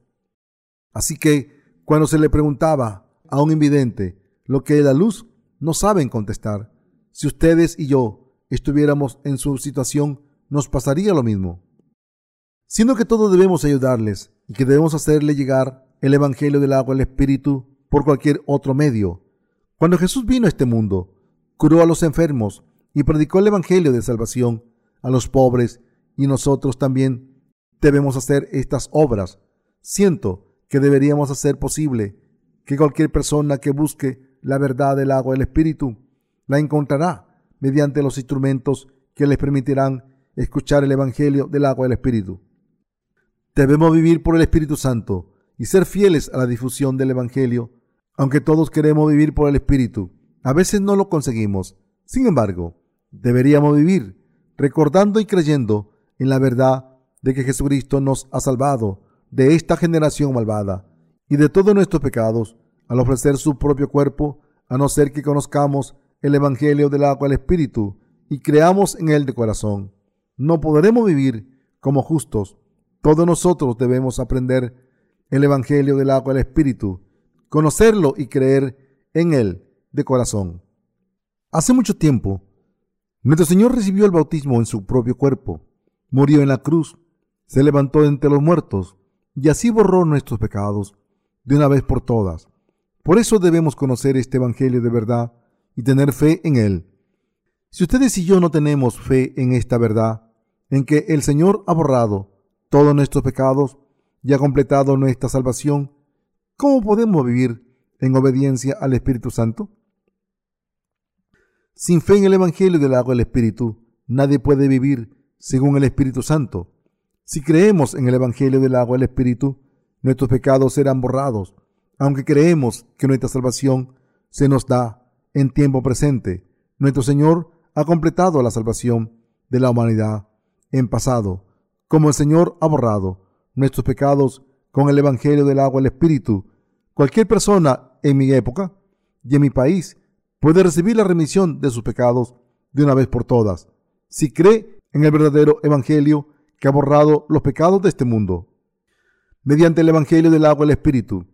Así que cuando se le preguntaba a un invidente lo que la luz, no saben contestar. Si ustedes y yo estuviéramos en su situación, nos pasaría lo mismo. Siendo que todos debemos ayudarles y que debemos hacerle llegar el Evangelio del agua al Espíritu por cualquier otro medio. Cuando Jesús vino a este mundo, curó a los enfermos y predicó el Evangelio de salvación a los pobres y nosotros también debemos hacer estas obras. Siento que deberíamos hacer posible que cualquier persona que busque la verdad del agua del Espíritu la encontrará mediante los instrumentos que les permitirán escuchar el Evangelio del agua del Espíritu. Debemos vivir por el Espíritu Santo y ser fieles a la difusión del Evangelio, aunque todos queremos vivir por el Espíritu. A veces no lo conseguimos. Sin embargo, deberíamos vivir recordando y creyendo en la verdad de que Jesucristo nos ha salvado de esta generación malvada y de todos nuestros pecados al ofrecer su propio cuerpo, a no ser que conozcamos el Evangelio del agua del Espíritu y creamos en él de corazón. No podremos vivir como justos. Todos nosotros debemos aprender el Evangelio del agua del Espíritu, conocerlo y creer en él de corazón. Hace mucho tiempo Nuestro Señor recibió el bautismo en su propio cuerpo, murió en la cruz, se levantó entre los muertos y así borró nuestros pecados de una vez por todas. Por eso debemos conocer este Evangelio de verdad y tener fe en él. Si ustedes y yo no tenemos fe en esta verdad, en que el Señor ha borrado todos nuestros pecados y ha completado nuestra salvación, ¿cómo podemos vivir en obediencia al Espíritu Santo? Sin fe en el Evangelio del agua del Espíritu, nadie puede vivir según el Espíritu Santo. Si creemos en el Evangelio del agua del Espíritu, nuestros pecados serán borrados, aunque creemos que nuestra salvación se nos da en tiempo presente. Nuestro Señor ha completado la salvación de la humanidad en pasado, como el Señor ha borrado nuestros pecados con el Evangelio del agua del Espíritu. Cualquier persona en mi época y en mi país puede recibir la remisión de sus pecados de una vez por todas, si cree en el verdadero Evangelio que ha borrado los pecados de este mundo. Mediante el Evangelio del agua y el Espíritu,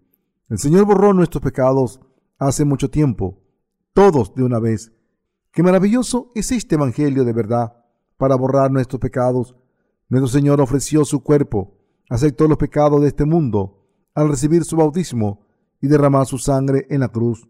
el Señor borró nuestros pecados hace mucho tiempo, todos de una vez. Qué maravilloso es este Evangelio de verdad para borrar nuestros pecados. Nuestro Señor ofreció su cuerpo, aceptó los pecados de este mundo al recibir su bautismo y derramar su sangre en la cruz.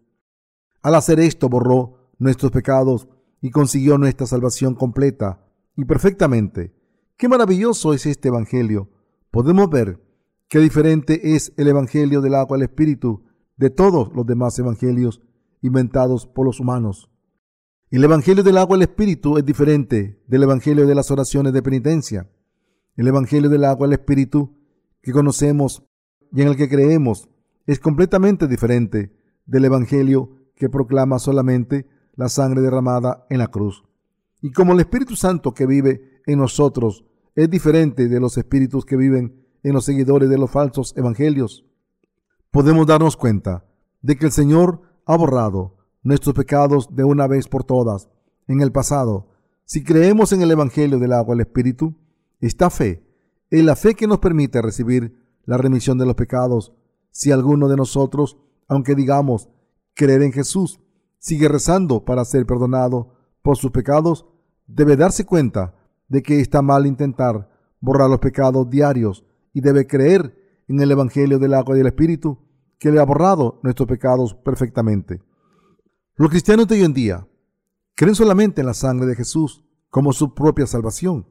Al hacer esto borró nuestros pecados y consiguió nuestra salvación completa y perfectamente. Qué maravilloso es este Evangelio. Podemos ver qué diferente es el Evangelio del agua al Espíritu de todos los demás Evangelios inventados por los humanos. El Evangelio del agua al Espíritu es diferente del Evangelio de las oraciones de penitencia. El Evangelio del agua al Espíritu que conocemos y en el que creemos es completamente diferente del Evangelio que proclama solamente la sangre derramada en la cruz. Y como el Espíritu Santo que vive en nosotros es diferente de los espíritus que viven en los seguidores de los falsos evangelios, podemos darnos cuenta de que el Señor ha borrado nuestros pecados de una vez por todas en el pasado. Si creemos en el Evangelio del agua del Espíritu, esta fe es la fe que nos permite recibir la remisión de los pecados. Si alguno de nosotros, aunque digamos creer en Jesús, sigue rezando para ser perdonado por sus pecados, debe darse cuenta de que está mal intentar borrar los pecados diarios y debe creer en el Evangelio del agua y del Espíritu que le ha borrado nuestros pecados perfectamente. Los cristianos de hoy en día creen solamente en la sangre de Jesús como su propia salvación,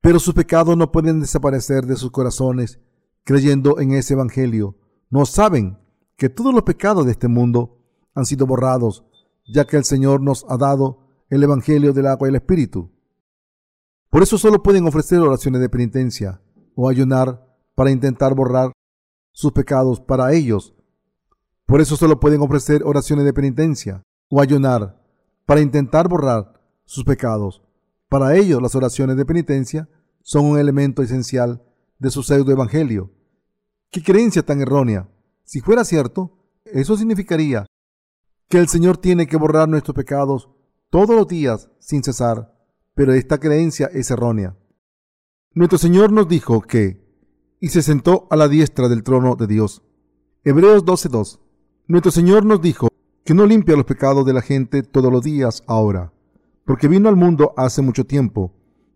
pero sus pecados no pueden desaparecer de sus corazones creyendo en ese Evangelio. No saben que todos los pecados de este mundo han sido borrados, ya que el Señor nos ha dado el Evangelio del agua y el Espíritu. Por eso solo pueden ofrecer oraciones de penitencia o ayunar para intentar borrar sus pecados para ellos. Por eso solo pueden ofrecer oraciones de penitencia o ayunar para intentar borrar sus pecados. Para ellos las oraciones de penitencia son un elemento esencial de su pseudo evangelio. ¿Qué creencia tan errónea? Si fuera cierto, eso significaría que el Señor tiene que borrar nuestros pecados todos los días sin cesar, pero esta creencia es errónea. Nuestro Señor nos dijo que, y se sentó a la diestra del trono de Dios. Hebreos 12.2. Nuestro Señor nos dijo que no limpia los pecados de la gente todos los días ahora, porque vino al mundo hace mucho tiempo,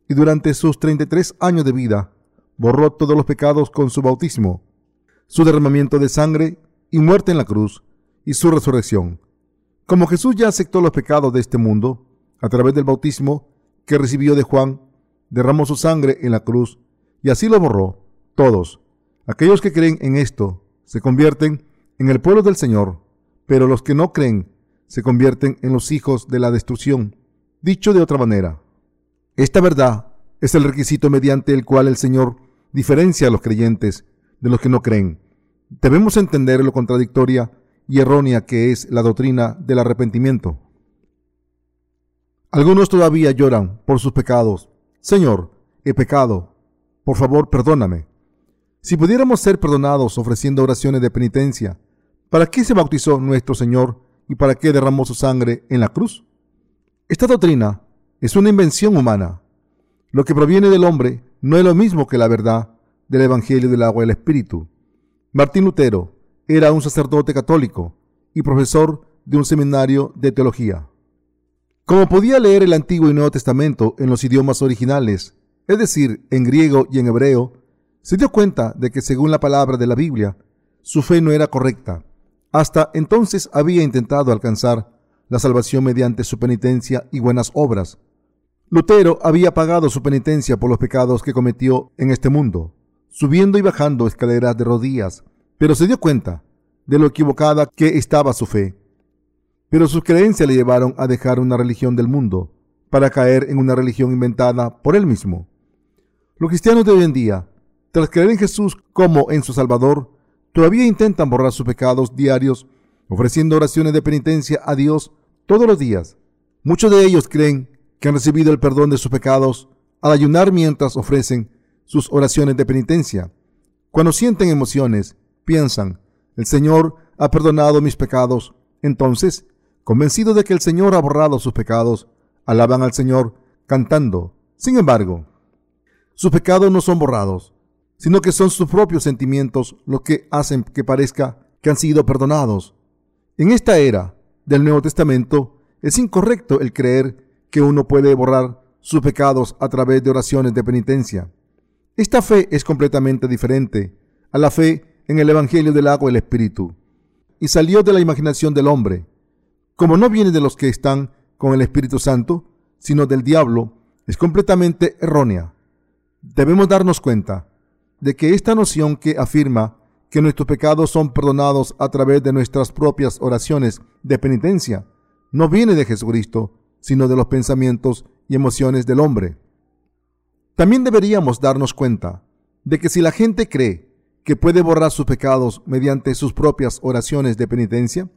y durante sus 33 años de vida borró todos los pecados con su bautismo su derramamiento de sangre y muerte en la cruz y su resurrección. Como Jesús ya aceptó los pecados de este mundo a través del bautismo que recibió de Juan, derramó su sangre en la cruz y así lo borró. Todos, aquellos que creen en esto, se convierten en el pueblo del Señor, pero los que no creen se convierten en los hijos de la destrucción. Dicho de otra manera, esta verdad es el requisito mediante el cual el Señor diferencia a los creyentes de los que no creen. Debemos entender lo contradictoria y errónea que es la doctrina del arrepentimiento. Algunos todavía lloran por sus pecados. Señor, he pecado. Por favor, perdóname. Si pudiéramos ser perdonados ofreciendo oraciones de penitencia, ¿para qué se bautizó nuestro Señor y para qué derramó su sangre en la cruz? Esta doctrina es una invención humana. Lo que proviene del hombre no es lo mismo que la verdad del Evangelio del agua y Espíritu. Martín Lutero era un sacerdote católico y profesor de un seminario de teología. Como podía leer el Antiguo y Nuevo Testamento en los idiomas originales, es decir, en griego y en hebreo, se dio cuenta de que según la palabra de la Biblia, su fe no era correcta. Hasta entonces había intentado alcanzar la salvación mediante su penitencia y buenas obras. Lutero había pagado su penitencia por los pecados que cometió en este mundo, subiendo y bajando escaleras de rodillas, pero se dio cuenta de lo equivocada que estaba su fe. Pero sus creencias le llevaron a dejar una religión del mundo para caer en una religión inventada por él mismo. Los cristianos de hoy en día, tras creer en Jesús como en su Salvador, todavía intentan borrar sus pecados diarios, ofreciendo oraciones de penitencia a Dios todos los días. Muchos de ellos creen que han recibido el perdón de sus pecados al ayunar mientras ofrecen sus oraciones de penitencia. Cuando sienten emociones, piensan, el Señor ha perdonado mis pecados. Entonces, convencidos de que el Señor ha borrado sus pecados, alaban al Señor cantando. Sin embargo, sus pecados no son borrados, sino que son sus propios sentimientos los que hacen que parezca que han sido perdonados. En esta era del Nuevo Testamento es incorrecto el creer que uno puede borrar sus pecados a través de oraciones de penitencia. Esta fe es completamente diferente a la fe en el Evangelio del agua y el Espíritu, y salió de la imaginación del hombre. Como no viene de los que están con el Espíritu Santo, sino del diablo, es completamente errónea. Debemos darnos cuenta de que esta noción que afirma que nuestros pecados son perdonados a través de nuestras propias oraciones de penitencia no viene de Jesucristo, sino de los pensamientos y emociones del hombre. También deberíamos darnos cuenta de que si la gente cree que puede borrar sus pecados mediante sus propias oraciones de penitencia,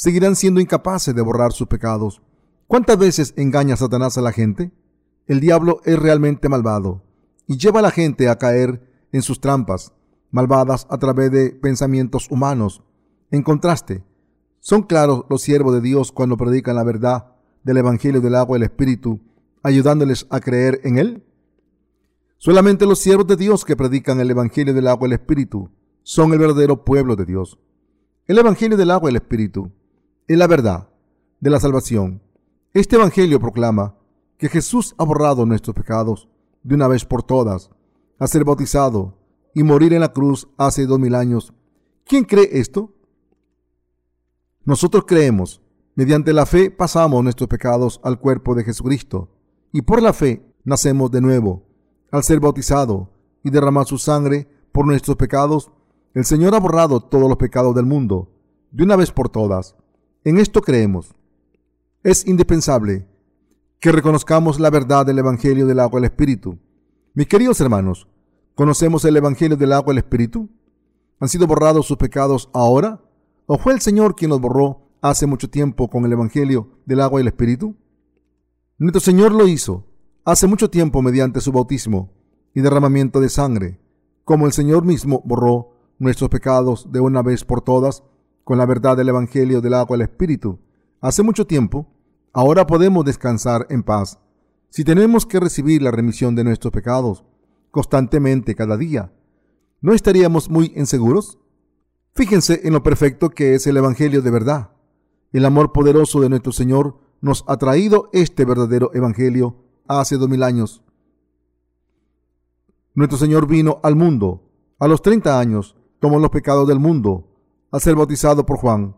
seguirán siendo incapaces de borrar sus pecados. ¿Cuántas veces engaña Satanás a la gente? El diablo es realmente malvado y lleva a la gente a caer en sus trampas malvadas a través de pensamientos humanos. En contraste, son claros los siervos de Dios cuando predican la verdad del Evangelio del agua y el Espíritu, ayudándoles a creer en Él. Solamente los siervos de Dios que predican el Evangelio del agua y el Espíritu son el verdadero pueblo de Dios. El Evangelio del agua y el Espíritu es la verdad de la salvación. Este Evangelio proclama que Jesús ha borrado nuestros pecados de una vez por todas, a ser bautizado y morir en la cruz hace dos mil años. ¿Quién cree esto? Nosotros creemos. Mediante la fe pasamos nuestros pecados al cuerpo de Jesucristo y por la fe nacemos de nuevo. Al ser bautizado y derramar su sangre por nuestros pecados, el Señor ha borrado todos los pecados del mundo, de una vez por todas. En esto creemos. Es indispensable que reconozcamos la verdad del Evangelio del agua y el Espíritu. Mis queridos hermanos, ¿conocemos el Evangelio del agua y el Espíritu? ¿Han sido borrados sus pecados ahora? ¿O fue el Señor quien los borró hace mucho tiempo con el Evangelio del agua y el Espíritu? Nuestro Señor lo hizo hace mucho tiempo mediante su bautismo y derramamiento de sangre, como el Señor mismo borró nuestros pecados de una vez por todas con la verdad del Evangelio del agua el Espíritu. Hace mucho tiempo, Ahora podemos descansar en paz si tenemos que recibir la remisión de nuestros pecados constantemente cada día. ¿No estaríamos muy inseguros? Fíjense en lo perfecto que es el Evangelio de verdad. El amor poderoso de nuestro Señor nos ha traído este verdadero Evangelio hace dos mil años. Nuestro Señor vino al mundo a los 30 años, tomó los pecados del mundo, al ser bautizado por Juan.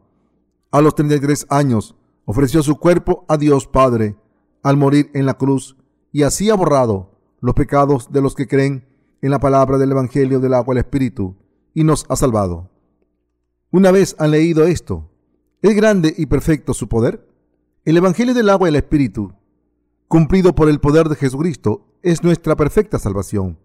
A los 33 años, ofreció su cuerpo a Dios Padre al morir en la cruz y así ha borrado los pecados de los que creen en la palabra del Evangelio del agua y el Espíritu y nos ha salvado. Una vez han leído esto, ¿es grande y perfecto su poder? El Evangelio del agua y el Espíritu, cumplido por el poder de Jesucristo, es nuestra perfecta salvación.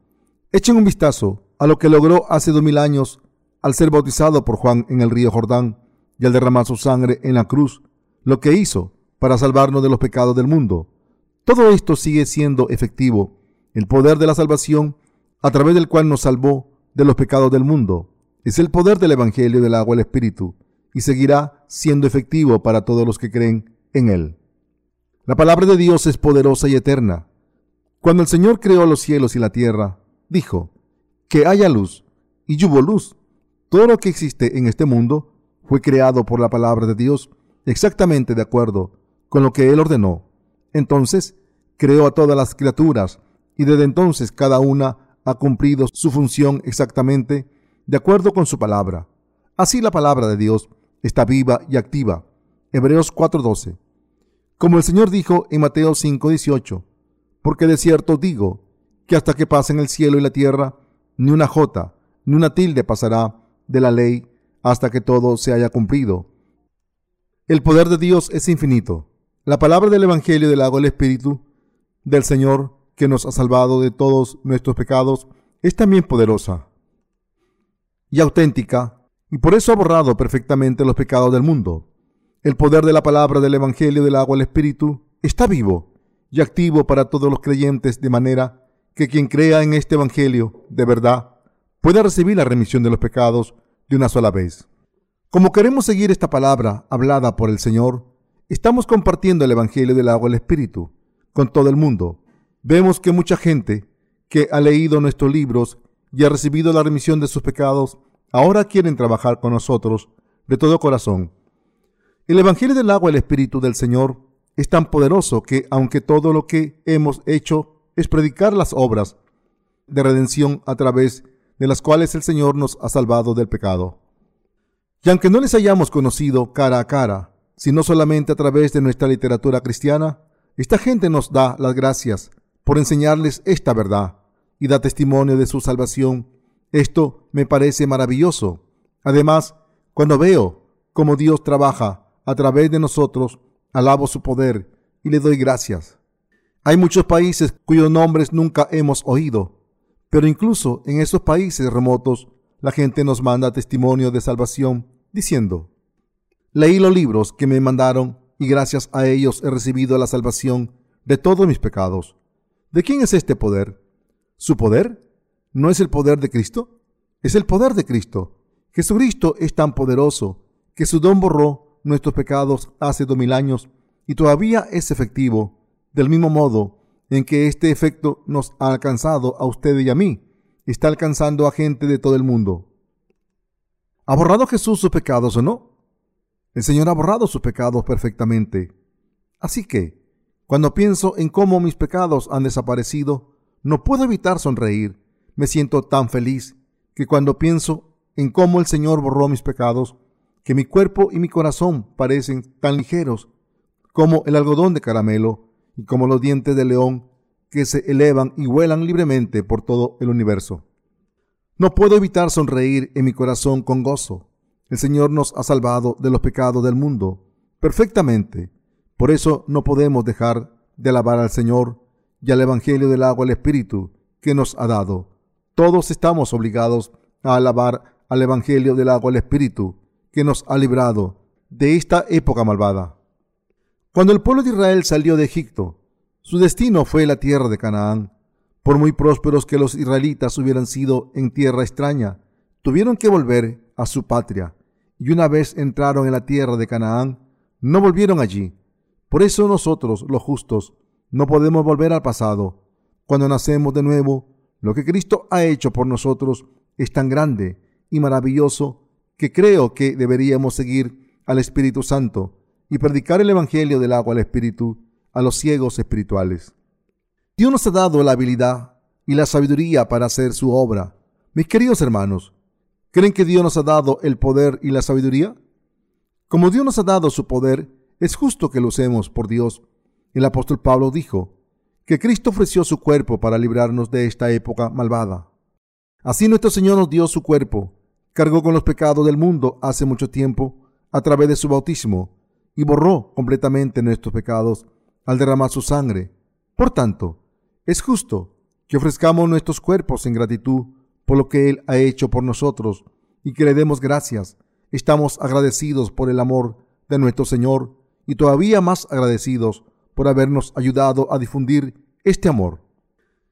Echen un vistazo a lo que logró hace dos mil años al ser bautizado por Juan en el río Jordán y al derramar su sangre en la cruz lo que hizo para salvarnos de los pecados del mundo. Todo esto sigue siendo efectivo. El poder de la salvación, a través del cual nos salvó de los pecados del mundo, es el poder del Evangelio del agua el Espíritu, y seguirá siendo efectivo para todos los que creen en él. La palabra de Dios es poderosa y eterna. Cuando el Señor creó los cielos y la tierra, dijo, que haya luz, y hubo luz. Todo lo que existe en este mundo fue creado por la palabra de Dios exactamente de acuerdo con lo que Él ordenó. entonces creó a todas las criaturas y desde entonces cada una ha cumplido su función exactamente de acuerdo con su palabra. Así la palabra de Dios está viva y activa. Hebreos 4:12. Como el Señor dijo en Mateo 5:18, porque de cierto digo que hasta que pasen el cielo y la tierra, ni una jota, ni una tilde pasará de la ley hasta que todo se haya cumplido. El poder de Dios es infinito. La palabra del Evangelio del agua del Espíritu del Señor que nos ha salvado de todos nuestros pecados es también poderosa y auténtica y por eso ha borrado perfectamente los pecados del mundo. El poder de la palabra del Evangelio del agua del Espíritu está vivo y activo para todos los creyentes de manera que quien crea en este Evangelio de verdad pueda recibir la remisión de los pecados de una sola vez. Como queremos seguir esta palabra hablada por el Señor, estamos compartiendo el Evangelio del agua del Espíritu con todo el mundo. Vemos que mucha gente que ha leído nuestros libros y ha recibido la remisión de sus pecados, ahora quieren trabajar con nosotros de todo corazón. El Evangelio del agua del Espíritu del Señor es tan poderoso que, aunque todo lo que hemos hecho es predicar las obras de redención a través de las cuales el Señor nos ha salvado del pecado. Y aunque no les hayamos conocido cara a cara, sino solamente a través de nuestra literatura cristiana, esta gente nos da las gracias por enseñarles esta verdad y da testimonio de su salvación. Esto me parece maravilloso. Además, cuando veo cómo Dios trabaja a través de nosotros, alabo su poder y le doy gracias. Hay muchos países cuyos nombres nunca hemos oído, pero incluso en esos países remotos la gente nos manda testimonio de salvación diciendo, leí los libros que me mandaron y gracias a ellos he recibido la salvación de todos mis pecados. ¿De quién es este poder? ¿Su poder? ¿No es el poder de Cristo? Es el poder de Cristo. Jesucristo es tan poderoso que su don borró nuestros pecados hace dos mil años y todavía es efectivo del mismo modo en que este efecto nos ha alcanzado a usted y a mí, está alcanzando a gente de todo el mundo. ¿Ha borrado Jesús sus pecados o no? El Señor ha borrado sus pecados perfectamente. Así que, cuando pienso en cómo mis pecados han desaparecido, no puedo evitar sonreír. Me siento tan feliz que cuando pienso en cómo el Señor borró mis pecados, que mi cuerpo y mi corazón parecen tan ligeros como el algodón de caramelo y como los dientes de león que se elevan y vuelan libremente por todo el universo. No puedo evitar sonreír en mi corazón con gozo. El Señor nos ha salvado de los pecados del mundo perfectamente. Por eso no podemos dejar de alabar al Señor y al Evangelio del agua el Espíritu que nos ha dado. Todos estamos obligados a alabar al Evangelio del agua el Espíritu que nos ha librado de esta época malvada. Cuando el pueblo de Israel salió de Egipto, su destino fue la tierra de Canaán. Por muy prósperos que los israelitas hubieran sido en tierra extraña, tuvieron que volver a su patria, y una vez entraron en la tierra de Canaán, no volvieron allí. Por eso nosotros, los justos, no podemos volver al pasado. Cuando nacemos de nuevo, lo que Cristo ha hecho por nosotros es tan grande y maravilloso que creo que deberíamos seguir al Espíritu Santo y predicar el Evangelio del agua al Espíritu a los ciegos espirituales. Dios nos ha dado la habilidad y la sabiduría para hacer su obra. Mis queridos hermanos, ¿creen que Dios nos ha dado el poder y la sabiduría? Como Dios nos ha dado su poder, es justo que lo usemos por Dios. El apóstol Pablo dijo que Cristo ofreció su cuerpo para librarnos de esta época malvada. Así nuestro Señor nos dio su cuerpo, cargó con los pecados del mundo hace mucho tiempo a través de su bautismo y borró completamente nuestros pecados al derramar su sangre. Por tanto, es justo que ofrezcamos nuestros cuerpos en gratitud por lo que Él ha hecho por nosotros y que le demos gracias. Estamos agradecidos por el amor de nuestro Señor y todavía más agradecidos por habernos ayudado a difundir este amor.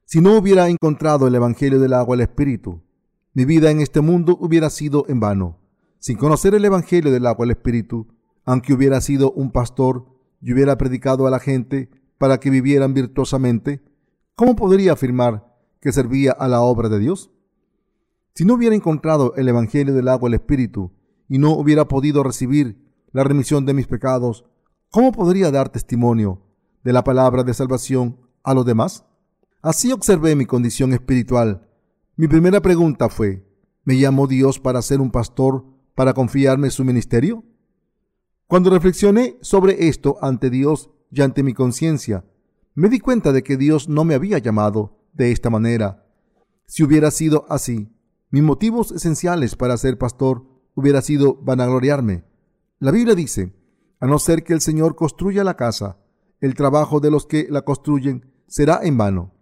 Si no hubiera encontrado el Evangelio del agua al Espíritu, mi vida en este mundo hubiera sido en vano. Sin conocer el Evangelio del agua al Espíritu, aunque hubiera sido un pastor y hubiera predicado a la gente para que vivieran virtuosamente, ¿cómo podría afirmar que servía a la obra de Dios? Si no hubiera encontrado el Evangelio del agua el Espíritu y no hubiera podido recibir la remisión de mis pecados, ¿cómo podría dar testimonio de la palabra de salvación a los demás? Así observé mi condición espiritual. Mi primera pregunta fue, ¿me llamó Dios para ser un pastor, para confiarme su ministerio? Cuando reflexioné sobre esto ante Dios y ante mi conciencia, me di cuenta de que Dios no me había llamado de esta manera. Si hubiera sido así, mis motivos esenciales para ser pastor hubiera sido vanagloriarme. La Biblia dice, a no ser que el Señor construya la casa, el trabajo de los que la construyen será en vano.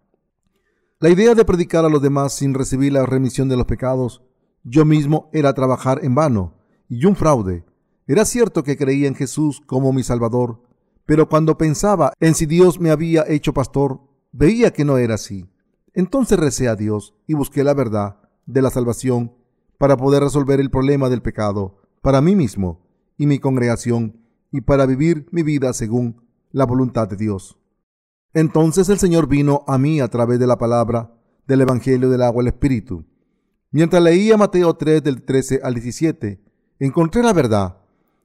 La idea de predicar a los demás sin recibir la remisión de los pecados, yo mismo era trabajar en vano y un fraude. Era cierto que creía en Jesús como mi Salvador, pero cuando pensaba en si Dios me había hecho pastor, veía que no era así. Entonces recé a Dios y busqué la verdad de la salvación para poder resolver el problema del pecado para mí mismo y mi congregación y para vivir mi vida según la voluntad de Dios. Entonces el Señor vino a mí a través de la palabra del Evangelio del agua el Espíritu. Mientras leía Mateo 3 del 13 al 17, encontré la verdad.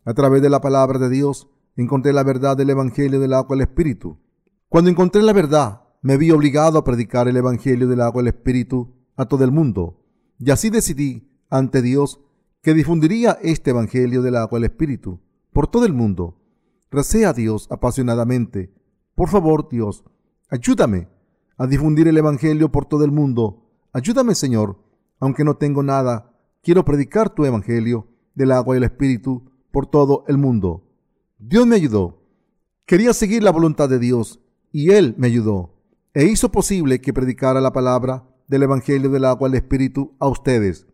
A través de la palabra de Dios, encontré la verdad del Evangelio del agua y Espíritu. Cuando encontré la verdad, me vi obligado a predicar el Evangelio del agua y Espíritu a todo el mundo. Y así decidí ante Dios que difundiría este Evangelio del agua y Espíritu por todo el mundo. Recé a Dios apasionadamente por favor, Dios, ayúdame a difundir el Evangelio por todo el mundo. Ayúdame, Señor, aunque no tengo nada, quiero predicar tu Evangelio del agua y el Espíritu por todo el mundo. Dios me ayudó. Quería seguir la voluntad de Dios y Él me ayudó e hizo posible que predicara la palabra del Evangelio del agua el Espíritu a ustedes.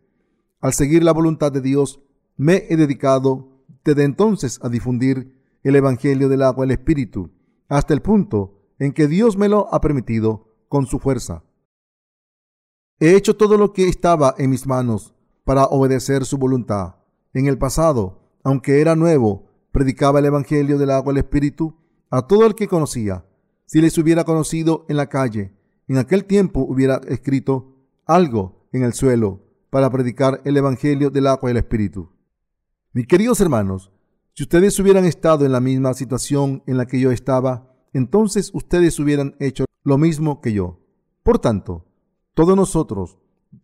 Al seguir la voluntad de Dios, me he dedicado desde entonces a difundir el Evangelio del agua el Espíritu hasta el punto en que Dios me lo ha permitido con su fuerza. He hecho todo lo que estaba en mis manos para obedecer su voluntad. En el pasado, aunque era nuevo, predicaba el Evangelio del agua el Espíritu a todo el que conocía. Si les hubiera conocido en la calle, en aquel tiempo hubiera escrito algo en el suelo para predicar el Evangelio del agua y el Espíritu. Mis queridos hermanos, si ustedes hubieran estado en la misma situación en la que yo estaba, entonces ustedes hubieran hecho lo mismo que yo. Por tanto, todos nosotros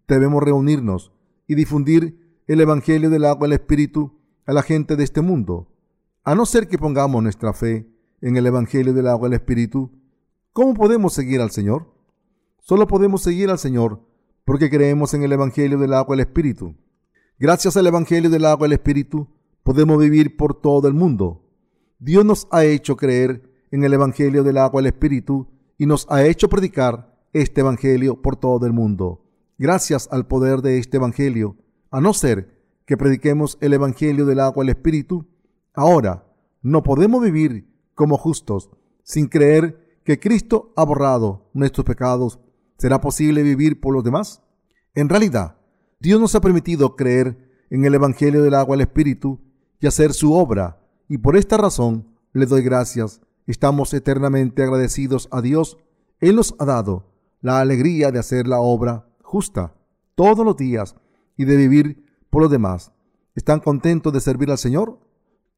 debemos reunirnos y difundir el Evangelio del agua y el Espíritu a la gente de este mundo. A no ser que pongamos nuestra fe en el Evangelio del agua y el Espíritu, ¿cómo podemos seguir al Señor? Solo podemos seguir al Señor porque creemos en el Evangelio del agua y el Espíritu. Gracias al Evangelio del agua y el Espíritu, podemos vivir por todo el mundo. Dios nos ha hecho creer en el Evangelio del agua y el Espíritu y nos ha hecho predicar este Evangelio por todo el mundo. Gracias al poder de este Evangelio, a no ser que prediquemos el Evangelio del agua el Espíritu, ahora no podemos vivir como justos sin creer que Cristo ha borrado nuestros pecados. ¿Será posible vivir por los demás? En realidad, Dios nos ha permitido creer en el Evangelio del agua el Espíritu y hacer su obra. Y por esta razón le doy gracias. Estamos eternamente agradecidos a Dios. Él nos ha dado la alegría de hacer la obra justa todos los días y de vivir por los demás. ¿Están contentos de servir al Señor?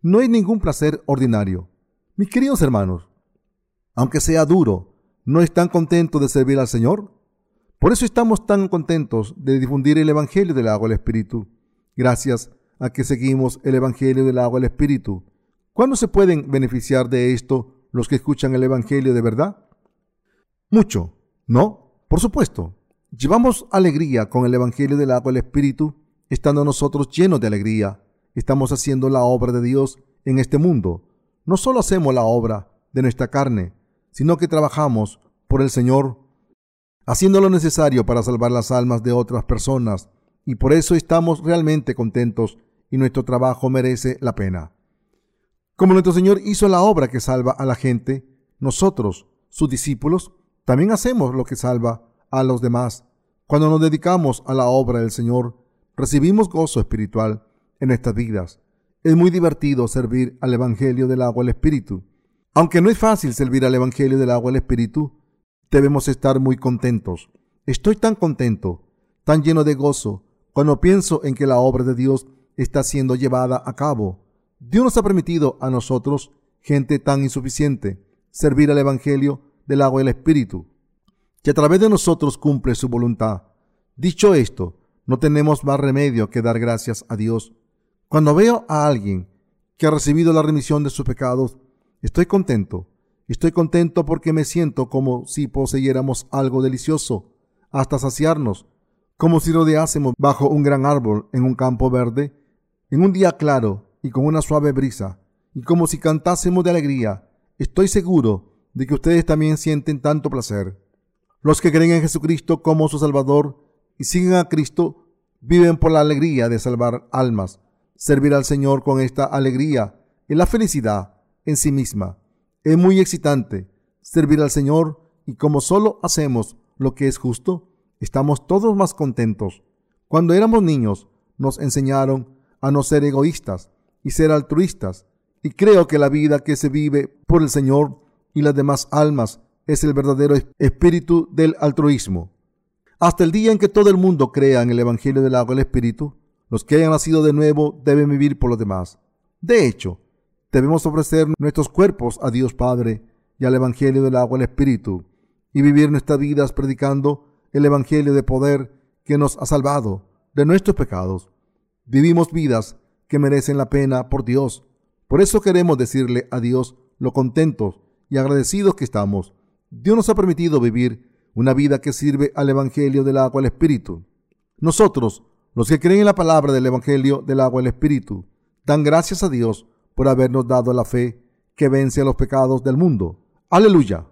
No hay ningún placer ordinario. Mis queridos hermanos, aunque sea duro, ¿no están contentos de servir al Señor? Por eso estamos tan contentos de difundir el Evangelio del agua y el Espíritu. Gracias a que seguimos el Evangelio del agua y el Espíritu. ¿Cuándo se pueden beneficiar de esto los que escuchan el Evangelio de verdad? Mucho, ¿no? Por supuesto. Llevamos alegría con el Evangelio del agua y el Espíritu, estando nosotros llenos de alegría. Estamos haciendo la obra de Dios en este mundo. No solo hacemos la obra de nuestra carne, sino que trabajamos por el Señor, haciendo lo necesario para salvar las almas de otras personas y por eso estamos realmente contentos y nuestro trabajo merece la pena. Como nuestro Señor hizo la obra que salva a la gente, nosotros, sus discípulos, también hacemos lo que salva a los demás. Cuando nos dedicamos a la obra del Señor, recibimos gozo espiritual en nuestras vidas. Es muy divertido servir al Evangelio del agua el Espíritu. Aunque no es fácil servir al Evangelio del agua el Espíritu, debemos estar muy contentos. Estoy tan contento, tan lleno de gozo, cuando pienso en que la obra de Dios está siendo llevada a cabo, Dios nos ha permitido a nosotros, gente tan insuficiente, servir al Evangelio del agua y el Espíritu, que a través de nosotros cumple su voluntad. Dicho esto, no tenemos más remedio que dar gracias a Dios. Cuando veo a alguien que ha recibido la remisión de sus pecados, estoy contento. Estoy contento porque me siento como si poseyéramos algo delicioso, hasta saciarnos, como si rodeásemos bajo un gran árbol en un campo verde, en un día claro y con una suave brisa, y como si cantásemos de alegría. Estoy seguro de que ustedes también sienten tanto placer. Los que creen en Jesucristo como su Salvador siguen a Cristo viven por la alegría de salvar almas. Servir al Señor con esta alegría y la felicidad en sí misma. Es muy excitante servir al Señor y como solo hacemos lo que es justo, estamos todos más contentos. Cuando éramos niños nos enseñaron a no ser egoístas y ser altruistas y creo que la vida que se vive por el Señor y las demás almas es el verdadero espíritu del altruismo. Hasta el día en que todo el mundo crea en el Evangelio del agua y el Espíritu, los que hayan nacido de nuevo deben vivir por los demás. De hecho, debemos ofrecer nuestros cuerpos a Dios Padre y al Evangelio del agua y el Espíritu, y vivir nuestras vidas predicando el Evangelio de poder que nos ha salvado de nuestros pecados. Vivimos vidas que merecen la pena por Dios. Por eso queremos decirle a Dios lo contentos y agradecidos que estamos. Dios nos ha permitido vivir una vida que sirve al Evangelio del agua el Espíritu. Nosotros, los que creen en la palabra del Evangelio del agua el Espíritu, dan gracias a Dios por habernos dado la fe que vence a los pecados del mundo. Aleluya.